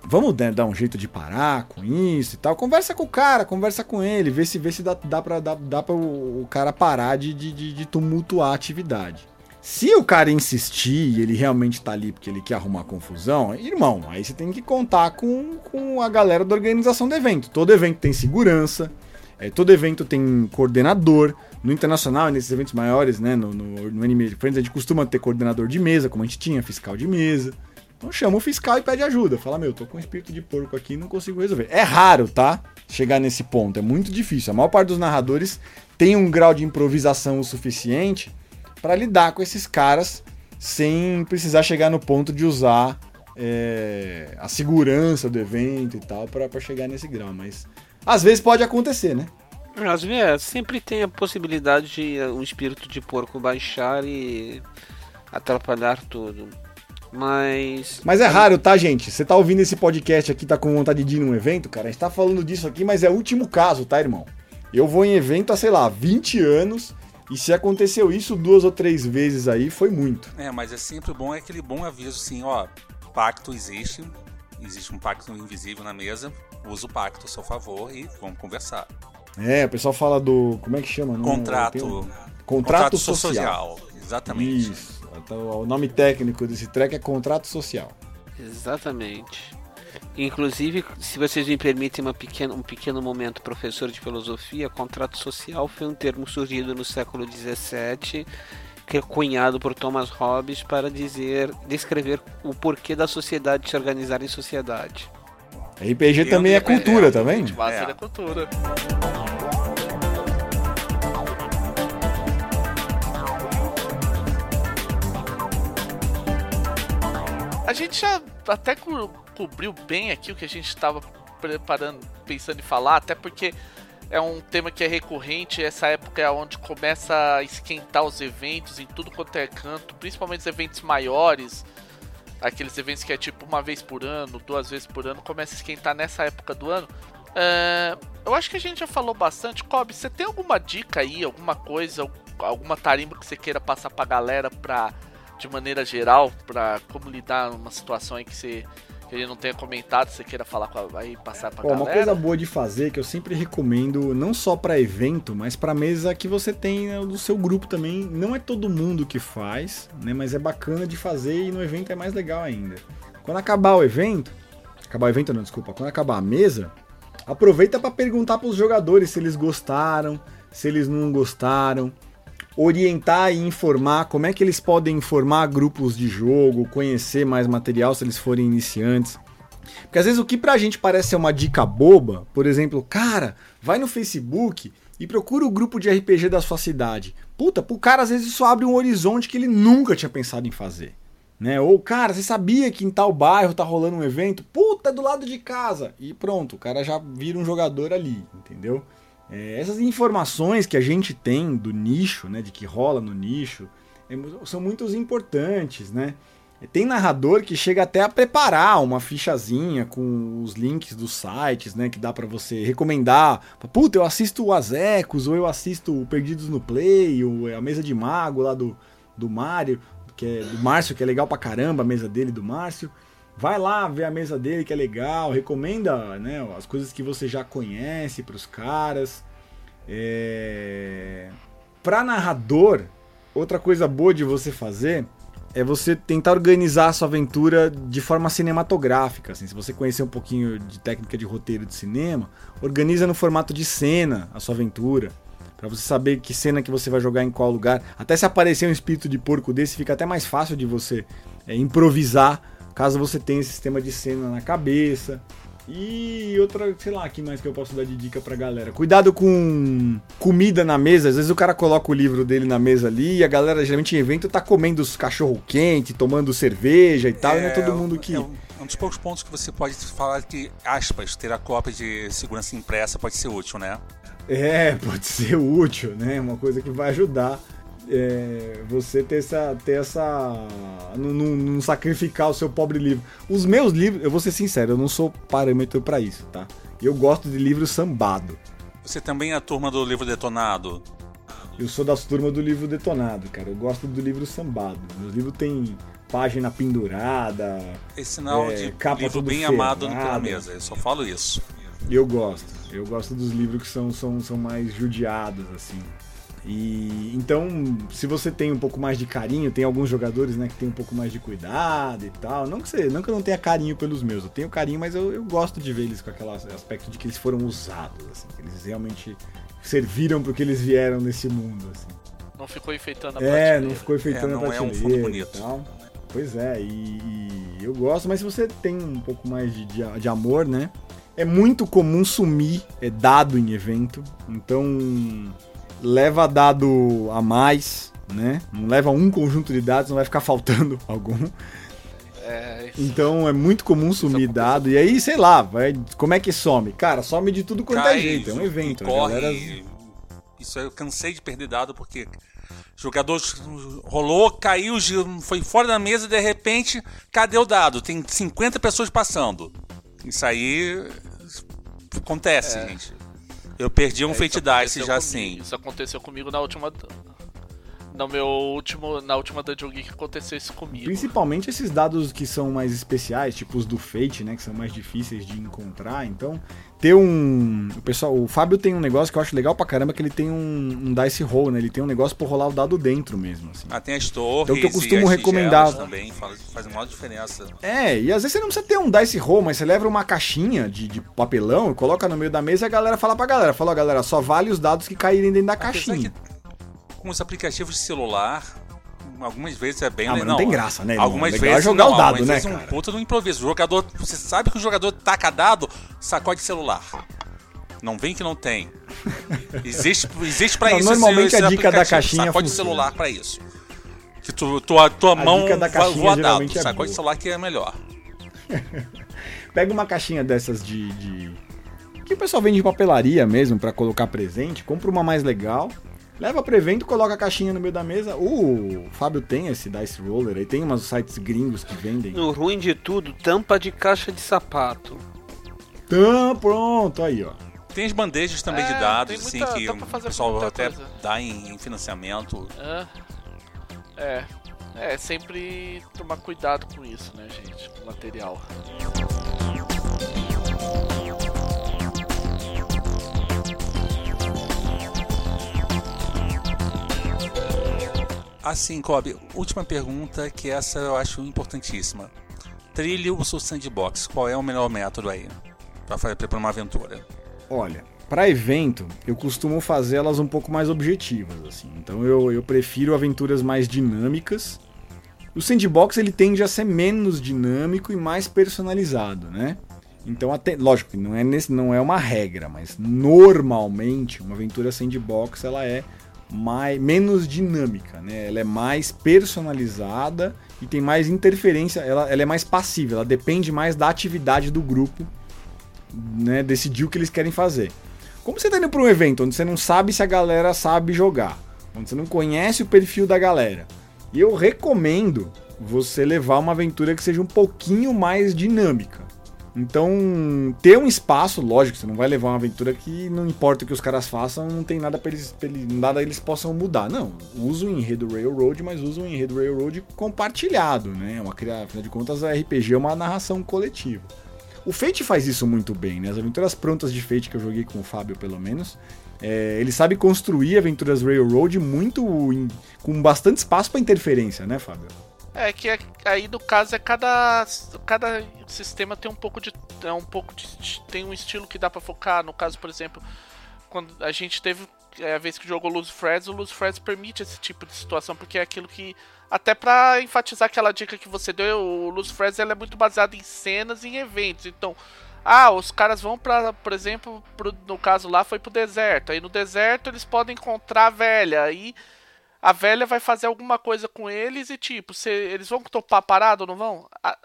vamos né, dar um jeito de parar com isso e tal. Conversa com o cara, conversa com ele, vê se, vê se dá, dá pra, dá, dá pra o, o cara parar de, de, de, tumultuar a atividade. Se o cara insistir e ele realmente tá ali porque ele quer arrumar confusão, irmão, aí você tem que contar com, com a galera da organização do evento. Todo evento tem segurança, é, todo evento tem coordenador. No internacional, nesses eventos maiores, né, no, no, no Anime Friends, a gente costuma ter coordenador de mesa, como a gente tinha, fiscal de mesa. Então chama o fiscal e pede ajuda. Fala, meu, tô com um espírito de porco aqui e não consigo resolver. É raro, tá? Chegar nesse ponto. É muito difícil. A maior parte dos narradores tem um grau de improvisação o suficiente para lidar com esses caras sem precisar chegar no ponto de usar é, a segurança do evento e tal para chegar nesse grau. Mas às vezes pode acontecer, né? Às vezes é, sempre tem a possibilidade de um espírito de porco baixar e atrapalhar tudo. Mas. Mas é raro, tá, gente? Você tá ouvindo esse podcast aqui, tá com vontade de ir num evento, cara? A gente tá falando disso aqui, mas é o último caso, tá, irmão? Eu vou em evento há, sei lá, 20 anos. E se aconteceu isso duas ou três vezes aí, foi muito. É, mas é sempre bom, é aquele bom aviso assim, ó. Pacto existe, existe um pacto invisível na mesa, usa o pacto a seu favor e vamos conversar. É, o pessoal fala do. Como é que chama? Contrato. Um... Contrato, Contrato social. social. Exatamente. Isso. Então, o nome técnico desse track é contrato social. Exatamente. Inclusive, se vocês me permitem uma pequena, um pequeno momento, professor de filosofia, contrato social foi um termo surgido no século XVII, que é cunhado por Thomas Hobbes para dizer, descrever o porquê da sociedade se organizar em sociedade. RPG também é cultura, também? Tá é, é cultura. A gente já até co cobriu bem aqui o que a gente estava preparando, pensando em falar, até porque é um tema que é recorrente, essa época é onde começa a esquentar os eventos em tudo quanto é canto, principalmente os eventos maiores, aqueles eventos que é tipo uma vez por ano, duas vezes por ano, começa a esquentar nessa época do ano. Uh, eu acho que a gente já falou bastante. Kobe, você tem alguma dica aí, alguma coisa, alguma tarimba que você queira passar pra galera pra de maneira geral, para como lidar numa situação em que você que ele não tenha comentado, você queira falar com a, aí passar para galera. Uma coisa boa de fazer que eu sempre recomendo, não só para evento, mas para mesa que você tem né, do seu grupo também. Não é todo mundo que faz, né? Mas é bacana de fazer e no evento é mais legal ainda. Quando acabar o evento, acabar o evento não, desculpa, quando acabar a mesa, aproveita para perguntar para os jogadores se eles gostaram, se eles não gostaram orientar e informar como é que eles podem informar grupos de jogo, conhecer mais material se eles forem iniciantes. Porque às vezes o que pra gente parece ser uma dica boba, por exemplo, cara, vai no Facebook e procura o grupo de RPG da sua cidade. Puta, pro cara às vezes isso abre um horizonte que ele nunca tinha pensado em fazer. Né? Ou, cara, você sabia que em tal bairro tá rolando um evento? Puta, é do lado de casa. E pronto, o cara já vira um jogador ali, entendeu? É, essas informações que a gente tem do nicho, né, de que rola no nicho, é, são muito importantes, né? Tem narrador que chega até a preparar uma fichazinha com os links dos sites, né? Que dá para você recomendar. Puta, eu assisto o Azecos, ou eu assisto o Perdidos no Play, ou a mesa de mago lá do, do Mário, que é do Márcio, que é legal pra caramba, a mesa dele do Márcio. Vai lá ver a mesa dele que é legal, recomenda né, as coisas que você já conhece para os caras. É... Para narrador, outra coisa boa de você fazer é você tentar organizar a sua aventura de forma cinematográfica. Assim, se você conhecer um pouquinho de técnica de roteiro de cinema, organiza no formato de cena a sua aventura. para você saber que cena que você vai jogar em qual lugar. Até se aparecer um espírito de porco desse, fica até mais fácil de você é, improvisar caso você tenha esse sistema de cena na cabeça. E outra, sei lá, que mais que eu posso dar de dica pra galera? Cuidado com comida na mesa. Às vezes o cara coloca o livro dele na mesa ali e a galera, geralmente em evento, tá comendo os cachorro quente, tomando cerveja e tal, é, e não é todo mundo que. É um, um dos poucos pontos que você pode falar que, aspas, ter a cópia de segurança impressa pode ser útil, né? É, pode ser útil, né? Uma coisa que vai ajudar é, você ter essa. Ter essa não, não, não, sacrificar o seu pobre livro. Os meus livros, eu vou ser sincero, eu não sou parâmetro para isso, tá? Eu gosto de livro sambado. Você também é a turma do livro detonado? Eu sou da turma do livro detonado, cara. Eu gosto do livro sambado. Meus livros tem página pendurada. Esse sinal é, de capa livro bem ferrada. amado na mesa. Eu só falo isso. Eu gosto. Eu gosto dos livros que são, são, são mais judiados, assim. E então, se você tem um pouco mais de carinho, tem alguns jogadores, né, que tem um pouco mais de cuidado e tal. Não que você, não que eu não tenha carinho pelos meus, eu tenho carinho, mas eu, eu gosto de ver eles com aquele aspecto de que eles foram usados, assim, que eles realmente serviram para que eles vieram nesse mundo, assim. Não ficou enfeitando a É, não ficou enfeitando é, a prateleira. É um fundo bonito. Tal. Pois é, e, e, eu gosto, mas se você tem um pouco mais de, de, de amor, né? É muito comum sumir é dado em evento. Então, leva dado a mais, né? Não leva um conjunto de dados, não vai ficar faltando algum. É, então é muito comum sumir dado. E aí, sei lá, vai, como é que some? Cara, some de tudo quanto é Cai, é jeito. É um evento. Corre, galera... Isso eu cansei de perder dado porque jogador rolou, caiu, foi fora da mesa de repente, cadê o dado? Tem 50 pessoas passando. Isso aí acontece, é. gente. Eu perdi um é, Fate Dice já comigo, sim. Isso aconteceu comigo na última. No meu último. Na última Dungeon Geek aconteceu isso comigo. Principalmente esses dados que são mais especiais, tipo os do Fate, né? Que são mais difíceis de encontrar. Então, ter um. O pessoal, o Fábio tem um negócio que eu acho legal pra caramba, que ele tem um, um dice roll, né? Ele tem um negócio pra rolar o dado dentro mesmo. Assim. Ah, tem as torres. Então, que eu costumo recomendar. também faz, faz uma diferença. É, e às vezes você não precisa ter um dice roll, mas você leva uma caixinha de, de papelão, coloca no meio da mesa e a galera fala pra galera: fala, galera, só vale os dados que caírem dentro da Apesar caixinha. Com os aplicativos de celular, algumas vezes é bem ah, mas não, tem graça, né? Algumas vezes é jogar não, o dado, né, cara? um puta do improviso. O jogador, você sabe que o jogador taca dado, sacode celular. Não vem que não tem. Existe, existe para isso. Normalmente esse, a dica da caixinha sacode funciona. celular para isso. Que tu, tua, tua a mão dica da caixinha voa dado. É sacode boa. celular que é melhor. Pega uma caixinha dessas de, de... que o pessoal vende de papelaria mesmo para colocar presente, compra uma mais legal Leva pro evento, coloca a caixinha no meio da mesa. O Fábio tem esse Dice Roller aí, tem umas sites gringos que vendem. No ruim de tudo, tampa de caixa de sapato. Tá, pronto, aí ó. Tem as bandejas também é, de dados, assim, que o pessoal até coisa. dá em, em financiamento. É. é. É, sempre tomar cuidado com isso, né, gente? Com o material. Assim, Kobe, última pergunta, que essa eu acho importantíssima. Trilho ou sandbox, qual é o melhor método aí para uma aventura? Olha, para evento, eu costumo fazer elas um pouco mais objetivas, assim. Então eu, eu prefiro aventuras mais dinâmicas. O sandbox ele tende a ser menos dinâmico e mais personalizado, né? Então, até, lógico, não é, nesse, não é uma regra, mas normalmente uma aventura sandbox ela é mais, menos dinâmica, né? Ela é mais personalizada e tem mais interferência, ela, ela é mais passiva, ela depende mais da atividade do grupo, né? Decidir o que eles querem fazer. Como você tá indo para um evento onde você não sabe se a galera sabe jogar, onde você não conhece o perfil da galera, eu recomendo você levar uma aventura que seja um pouquinho mais dinâmica. Então, ter um espaço, lógico, você não vai levar uma aventura que não importa o que os caras façam, não tem nada para eles, nada eles possam mudar. Não, usa o enredo Railroad, mas usa o enredo Railroad compartilhado, né? Uma, afinal de contas, a RPG é uma narração coletiva. O Fate faz isso muito bem, né? As aventuras prontas de Fate que eu joguei com o Fábio, pelo menos, é, ele sabe construir aventuras Railroad muito com bastante espaço para interferência, né, Fábio? É que é, aí no caso é cada cada sistema tem um pouco de é um pouco de tem um estilo que dá para focar. No caso, por exemplo, quando a gente teve é a vez que jogou Luz Freds, o Luz Freds permite esse tipo de situação, porque é aquilo que. Até para enfatizar aquela dica que você deu, o Luz Freds é muito baseado em cenas e em eventos. Então, ah, os caras vão para, por exemplo, pro, no caso lá foi pro deserto. Aí no deserto eles podem encontrar a velha. Aí a velha vai fazer alguma coisa com eles e tipo, se, eles vão topar parado ou não vão? A,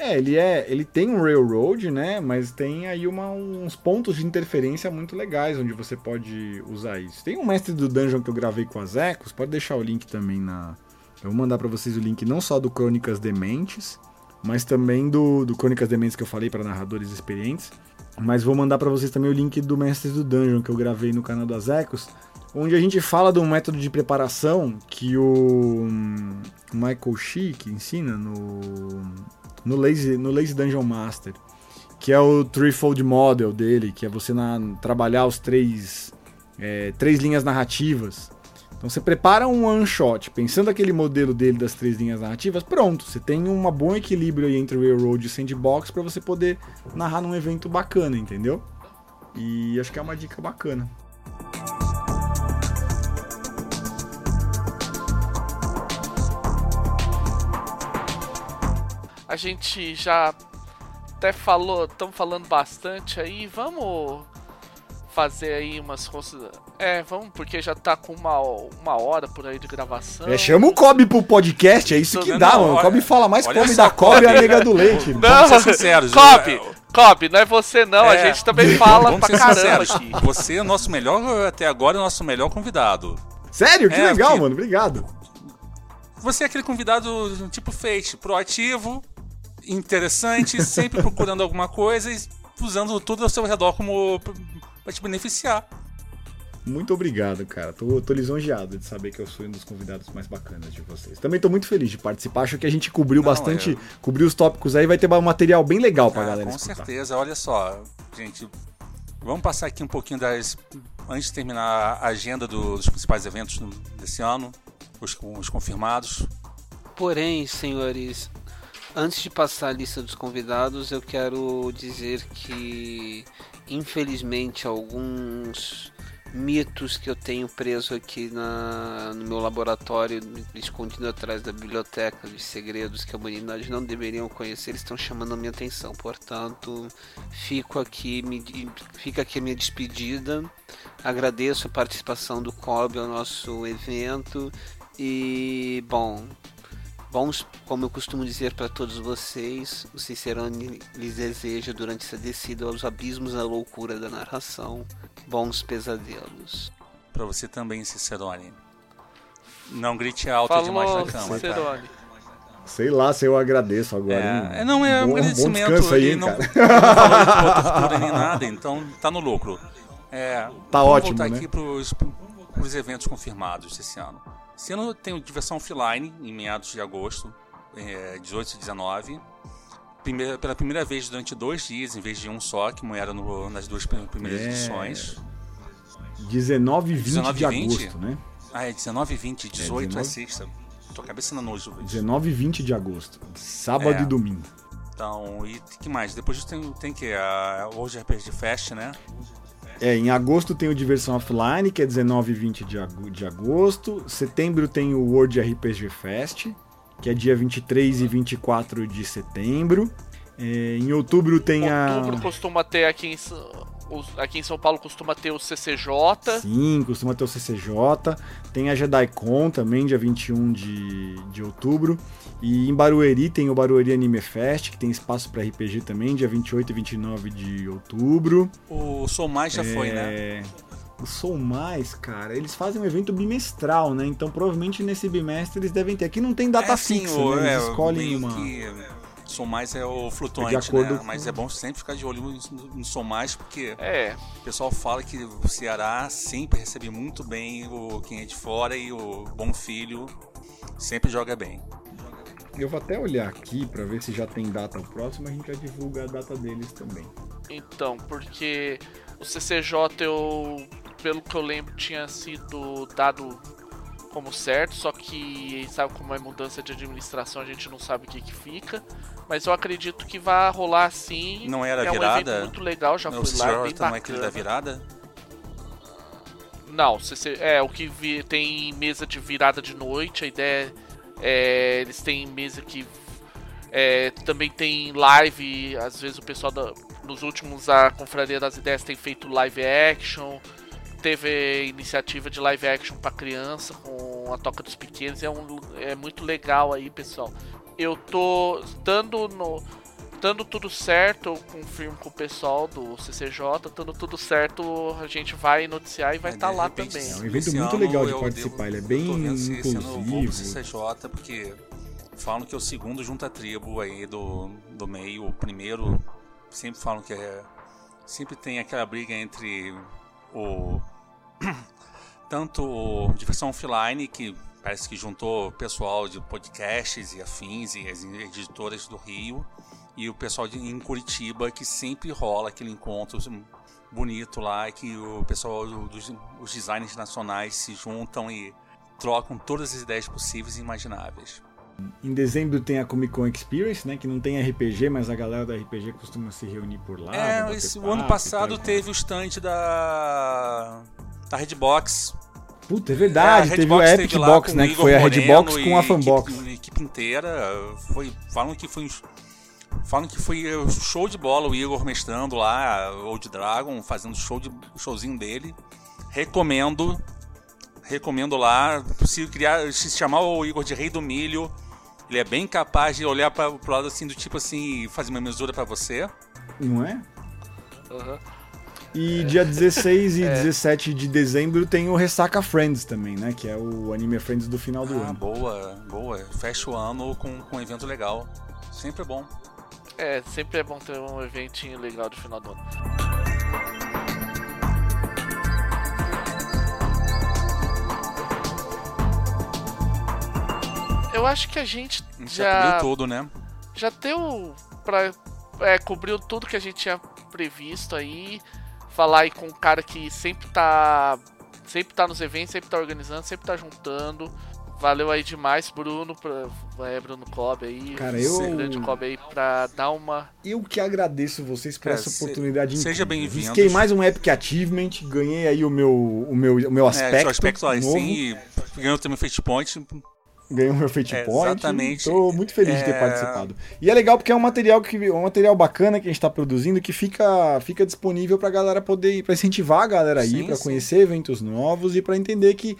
é, ele é, ele tem um railroad, né? Mas tem aí uma, uns pontos de interferência muito legais onde você pode usar isso. Tem um mestre do dungeon que eu gravei com as Ecos, pode deixar o link também na. Eu vou mandar para vocês o link não só do Crônicas Dementes, mas também do, do Crônicas Dementes que eu falei para narradores experientes. Mas vou mandar para vocês também o link do Mestre do Dungeon que eu gravei no canal das Ecos, onde a gente fala de um método de preparação que o Michael Shee que ensina no no Lazy, no Lazy Dungeon Master, que é o threefold model dele, que é você na, trabalhar os três, é, três linhas narrativas. Então você prepara um one shot, pensando aquele modelo dele das três linhas narrativas, pronto, você tem um bom equilíbrio aí entre Railroad e Sandbox para você poder narrar num evento bacana, entendeu? E acho que é uma dica bacana. A gente já até falou, estamos falando bastante aí, vamos fazer aí umas coisas. É, vamos, porque já tá com uma, uma hora por aí de gravação. É, chama o Kobe pro podcast, é isso que dá, mano. O Kobe fala mais Kobe da Kobe e a nega do leite. Não, vamos ser sinceros. Kobe, Kobe, não é você não, é. a gente também fala vamos pra caramba sinceros. aqui. Você é o nosso melhor, até agora, é o nosso melhor convidado. Sério? Que é, legal, mano. Obrigado. Você é aquele convidado tipo fate, proativo, interessante, sempre procurando alguma coisa e usando tudo ao seu redor como para te beneficiar. Muito obrigado, cara. Tô, tô lisonjeado de saber que eu sou um dos convidados mais bacanas de vocês. Também tô muito feliz de participar. Acho que a gente cobriu Não, bastante, eu... cobriu os tópicos aí, vai ter um material bem legal pra ah, galera com escutar. Com certeza. Olha só, gente, vamos passar aqui um pouquinho das antes de terminar a agenda do, dos principais eventos desse ano, os, os confirmados. Porém, senhores, Antes de passar a lista dos convidados, eu quero dizer que, infelizmente, alguns mitos que eu tenho preso aqui na, no meu laboratório, escondido atrás da biblioteca de segredos que a humanidade não deveriam conhecer, estão chamando a minha atenção. Portanto, fico aqui, me, fica aqui a minha despedida. Agradeço a participação do Cobb ao nosso evento. E, bom, Bons, como eu costumo dizer para todos vocês, o Cicerone lhes deseja durante essa descida aos abismos da loucura da narração bons pesadelos. Para você também, Cicerone. Não grite alto Falou, demais na cama, Cicerone. Cara. Sei lá se eu agradeço agora. É, não é um agradecimento um aí, não, não falou de tortura nem nada, então tá no lucro. É, tá ótimo, voltar né? aqui pros, pros eventos confirmados esse ano. Esse ano tem diversão offline, em meados de agosto, é, 18 e 19. Primeira, pela primeira vez durante dois dias, em vez de um só, como era no, nas duas primeiras é... edições. 19 e 20 19 de 20? agosto, né? Ah, é 19 e 20, 18 é, 19... é sexta. Tô cabeça na noite. 19 e 20 de agosto, sábado é. e domingo. Então, e que mais? Depois tem, tem que a World RPG Fest, né? É, em agosto tem o Diversão Offline, que é 19 e 20 de, ag de agosto. Setembro tem o World RPG Fest, que é dia 23 e 24 de setembro. É, em outubro tem outubro a. Outubro costuma ter aqui em, aqui em São Paulo costuma ter o CCJ. Sim, costuma ter o CCJ. Tem a JediCon também, dia 21 de, de outubro. E em Barueri tem o Barueri Anime Fest, que tem espaço para RPG também, dia 28 e 29 de outubro. O Sou Mais já é... foi, né? O Sou Mais, cara, eles fazem um evento bimestral, né? Então provavelmente nesse bimestre eles devem ter. Aqui não tem data é, fixa, sim, né? Eles é, escolhem uma. Que Som Mais é o flutuante, é acordo... né? Mas é bom sempre ficar de olho no Som Mais, porque é. o pessoal fala que o Ceará sempre recebe muito bem o quem é de fora e o Bom Filho sempre joga bem. Eu vou até olhar aqui para ver se já tem data próxima, a gente já divulga a data deles também. Então, porque o CCJ eu, pelo que eu lembro, tinha sido dado como certo, só que sabe como é mudança de administração, a gente não sabe o que que fica. Mas eu acredito que vai rolar sim. Não era é virada? Um muito legal, já não, fui lá, bem não é aquele da virada? Não, CC, é o que vi, tem mesa de virada de noite, a ideia é, eles têm mesa que é, também tem live, às vezes o pessoal da, nos últimos a Confraria das Ideias tem feito live action, teve iniciativa de live action para criança com a Toca dos Pequenos, é, um, é muito legal aí, pessoal. Eu tô dando no dando tudo certo, eu confirmo com o pessoal do CCJ, dando tudo certo, a gente vai noticiar e vai estar é, tá lá repente, também. É um evento muito legal de participar, ele é bem inclusivo. CCJ porque falam que é o segundo junta tribo aí do, do meio, o primeiro sempre falam que é sempre tem aquela briga entre o tanto o Diversão Offline que parece que juntou pessoal de podcasts e afins e as editoras do Rio e o pessoal de, em Curitiba que sempre rola aquele encontro bonito lá que o pessoal dos os designers nacionais se juntam e trocam todas as ideias possíveis e imagináveis. Em dezembro tem a Comic Con Experience, né? Que não tem RPG, mas a galera da RPG costuma se reunir por lá. É, esse, o ano passado teve o stand da, da Redbox. Puta, é verdade. É, teve o Epic Box, né? Que foi a Redbox com a Fanbox. A equipe inteira. Foi, falam que foi Falam que foi show de bola o Igor mestrando lá, Old Dragon, fazendo show de showzinho dele. Recomendo. Recomendo lá. Se criar, se chamar o Igor de Rei do Milho, ele é bem capaz de olhar para o lado assim do tipo assim, fazer uma mesura para você. Não é? Uhum. E dia 16 e é. 17 de dezembro tem o Ressaca Friends também, né? Que é o Anime Friends do final do ah, ano. Boa, boa. Fecha o ano com, com um evento legal. Sempre é bom. É, sempre é bom ter um eventinho legal de final do ano. Eu acho que a gente já, já cobriu tudo, né? Já deu pra é, cobriu tudo que a gente tinha previsto aí. Falar aí com um cara que sempre tá sempre tá nos eventos, sempre tá organizando, sempre tá juntando. Valeu aí demais, Bruno, pra, é, Bruno Cobb aí. Cara, eu. Grande Cobb aí pra dar uma. Eu que agradeço vocês por essa oportunidade. Seja bem-vindo. Risquei mais um Epic Achievement, ganhei aí o meu, o meu, o meu aspecto. É, seu aspecto aí sim, e ganhou também o Fate Point. Ganhei o meu Fate é, Point. Exatamente. Tô muito feliz é... de ter é. participado. E é legal porque é um material que um material bacana que a gente tá produzindo que fica, fica disponível pra galera poder ir, pra incentivar a galera aí, para conhecer eventos novos e para entender que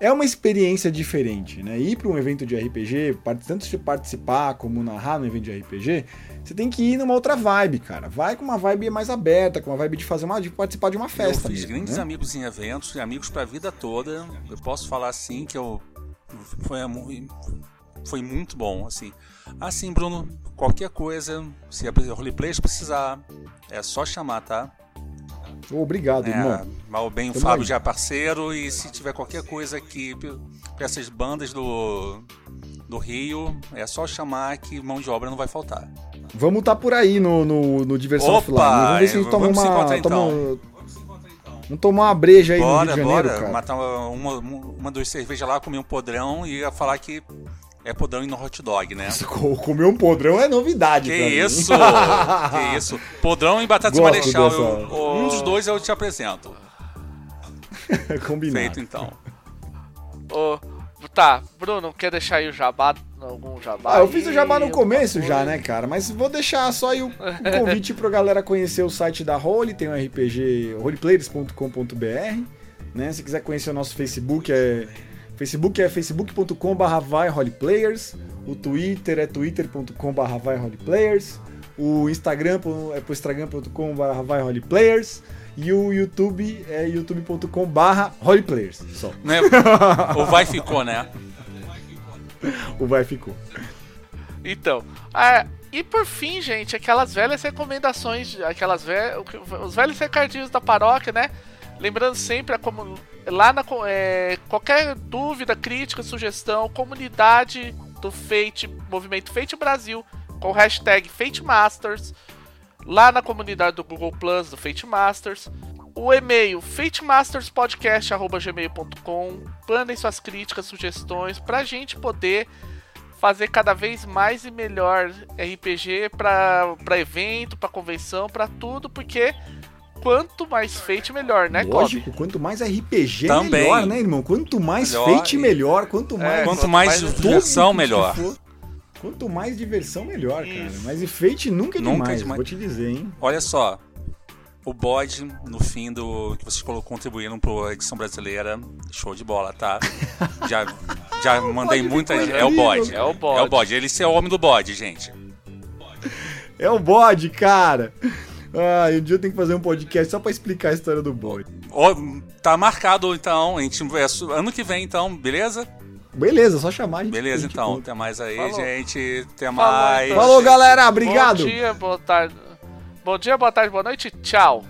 é uma experiência diferente, né? Ir para um evento de RPG, tanto de participar como narrar no evento de RPG, você tem que ir numa outra vibe, cara. Vai com uma vibe mais aberta, com uma vibe de fazer uma, de participar de uma festa. Eu fiz mesmo, grandes né? amigos em eventos, amigos para a vida toda. Eu posso falar assim que eu foi foi muito bom, assim. Assim, Bruno, qualquer coisa, se a roleplay precisar, é só chamar, tá? Obrigado, é, irmão. Mal bem, o Fábio já é parceiro e se tiver qualquer coisa aqui para essas bandas do, do Rio, é só chamar que mão de obra não vai faltar. Vamos estar tá por aí no, no, no Diversão Opa, Offline. Vamos ver se a gente toma uma. Toma, então. Vamos tomar uma breja aí bora, no Rio de Janeiro, bora. cara. Matar uma, uma, uma duas cervejas lá, comer um podrão e ia falar que é podrão e no hot dog, né? Comer um podrão é novidade, Que isso! que isso! Podrão e batata marechal. Dessa... Eu, um dos dois eu te apresento. Combinado. Feito então. Oh, tá, Bruno, quer deixar aí o jabá? Algum jabá? Ah, eu fiz o jabá no começo já, né, cara? Mas vou deixar só aí o convite pra galera conhecer o site da Role, tem o RPG roleplayers.com.br, né? Se quiser conhecer o nosso Facebook é Facebook é facebook.com.br vairoleplayers. O Twitter é twitter.com.br vairoleplayers. O Instagram é pro instagram.com.br vairoleplayers. E o YouTube é youtube.com.br roleplayers. Só. Né? O vai ficou, né? o vai ficou. Então, é, e por fim, gente, aquelas velhas recomendações, aquelas velhas, os velhos recadinhos da paróquia, né? Lembrando sempre, a como, lá na é, qualquer dúvida, crítica, sugestão, comunidade do Fate, movimento Fate Brasil, com hashtag FateMasters, lá na comunidade do Google Plus, do Fate Masters. O e-mail fatemasterspodcast.gmail.com Mandem suas críticas, sugestões, pra gente poder fazer cada vez mais e melhor RPG para evento, para convenção, para tudo, porque quanto mais fate, melhor, né, Lógico, Kobe? quanto mais RPG, Também. melhor, né, irmão? Quanto mais Melhor fate, e- melhor. Quanto mais... Quanto quanto mais mais diversão, melhor. for. Quanto mais diversão, melhor, cara. Isso. Mas e Fate nunca é Nunca é demais, demais. vou te dizer, hein? Olha só. O bode, no fim do. que vocês contribuíram pra edição brasileira, show de bola, tá? Já, já mandei muita. ficou É o incrível, bode. É o bode. É o bode. Ele é o homem do bode, gente. É o bode, cara. Ah, um dia eu tenho que fazer um podcast só pra explicar a história do bode. Ó, tá marcado então. A gente, é ano que vem, então, beleza? Beleza, só chamar a gente. a Beleza, gente então. Até mais aí, Falou. gente. Até Falou, mais. então. Falou, galera. Obrigado. Bom dia, boa tarde. Bom dia, boa tarde, boa noite. Tchau.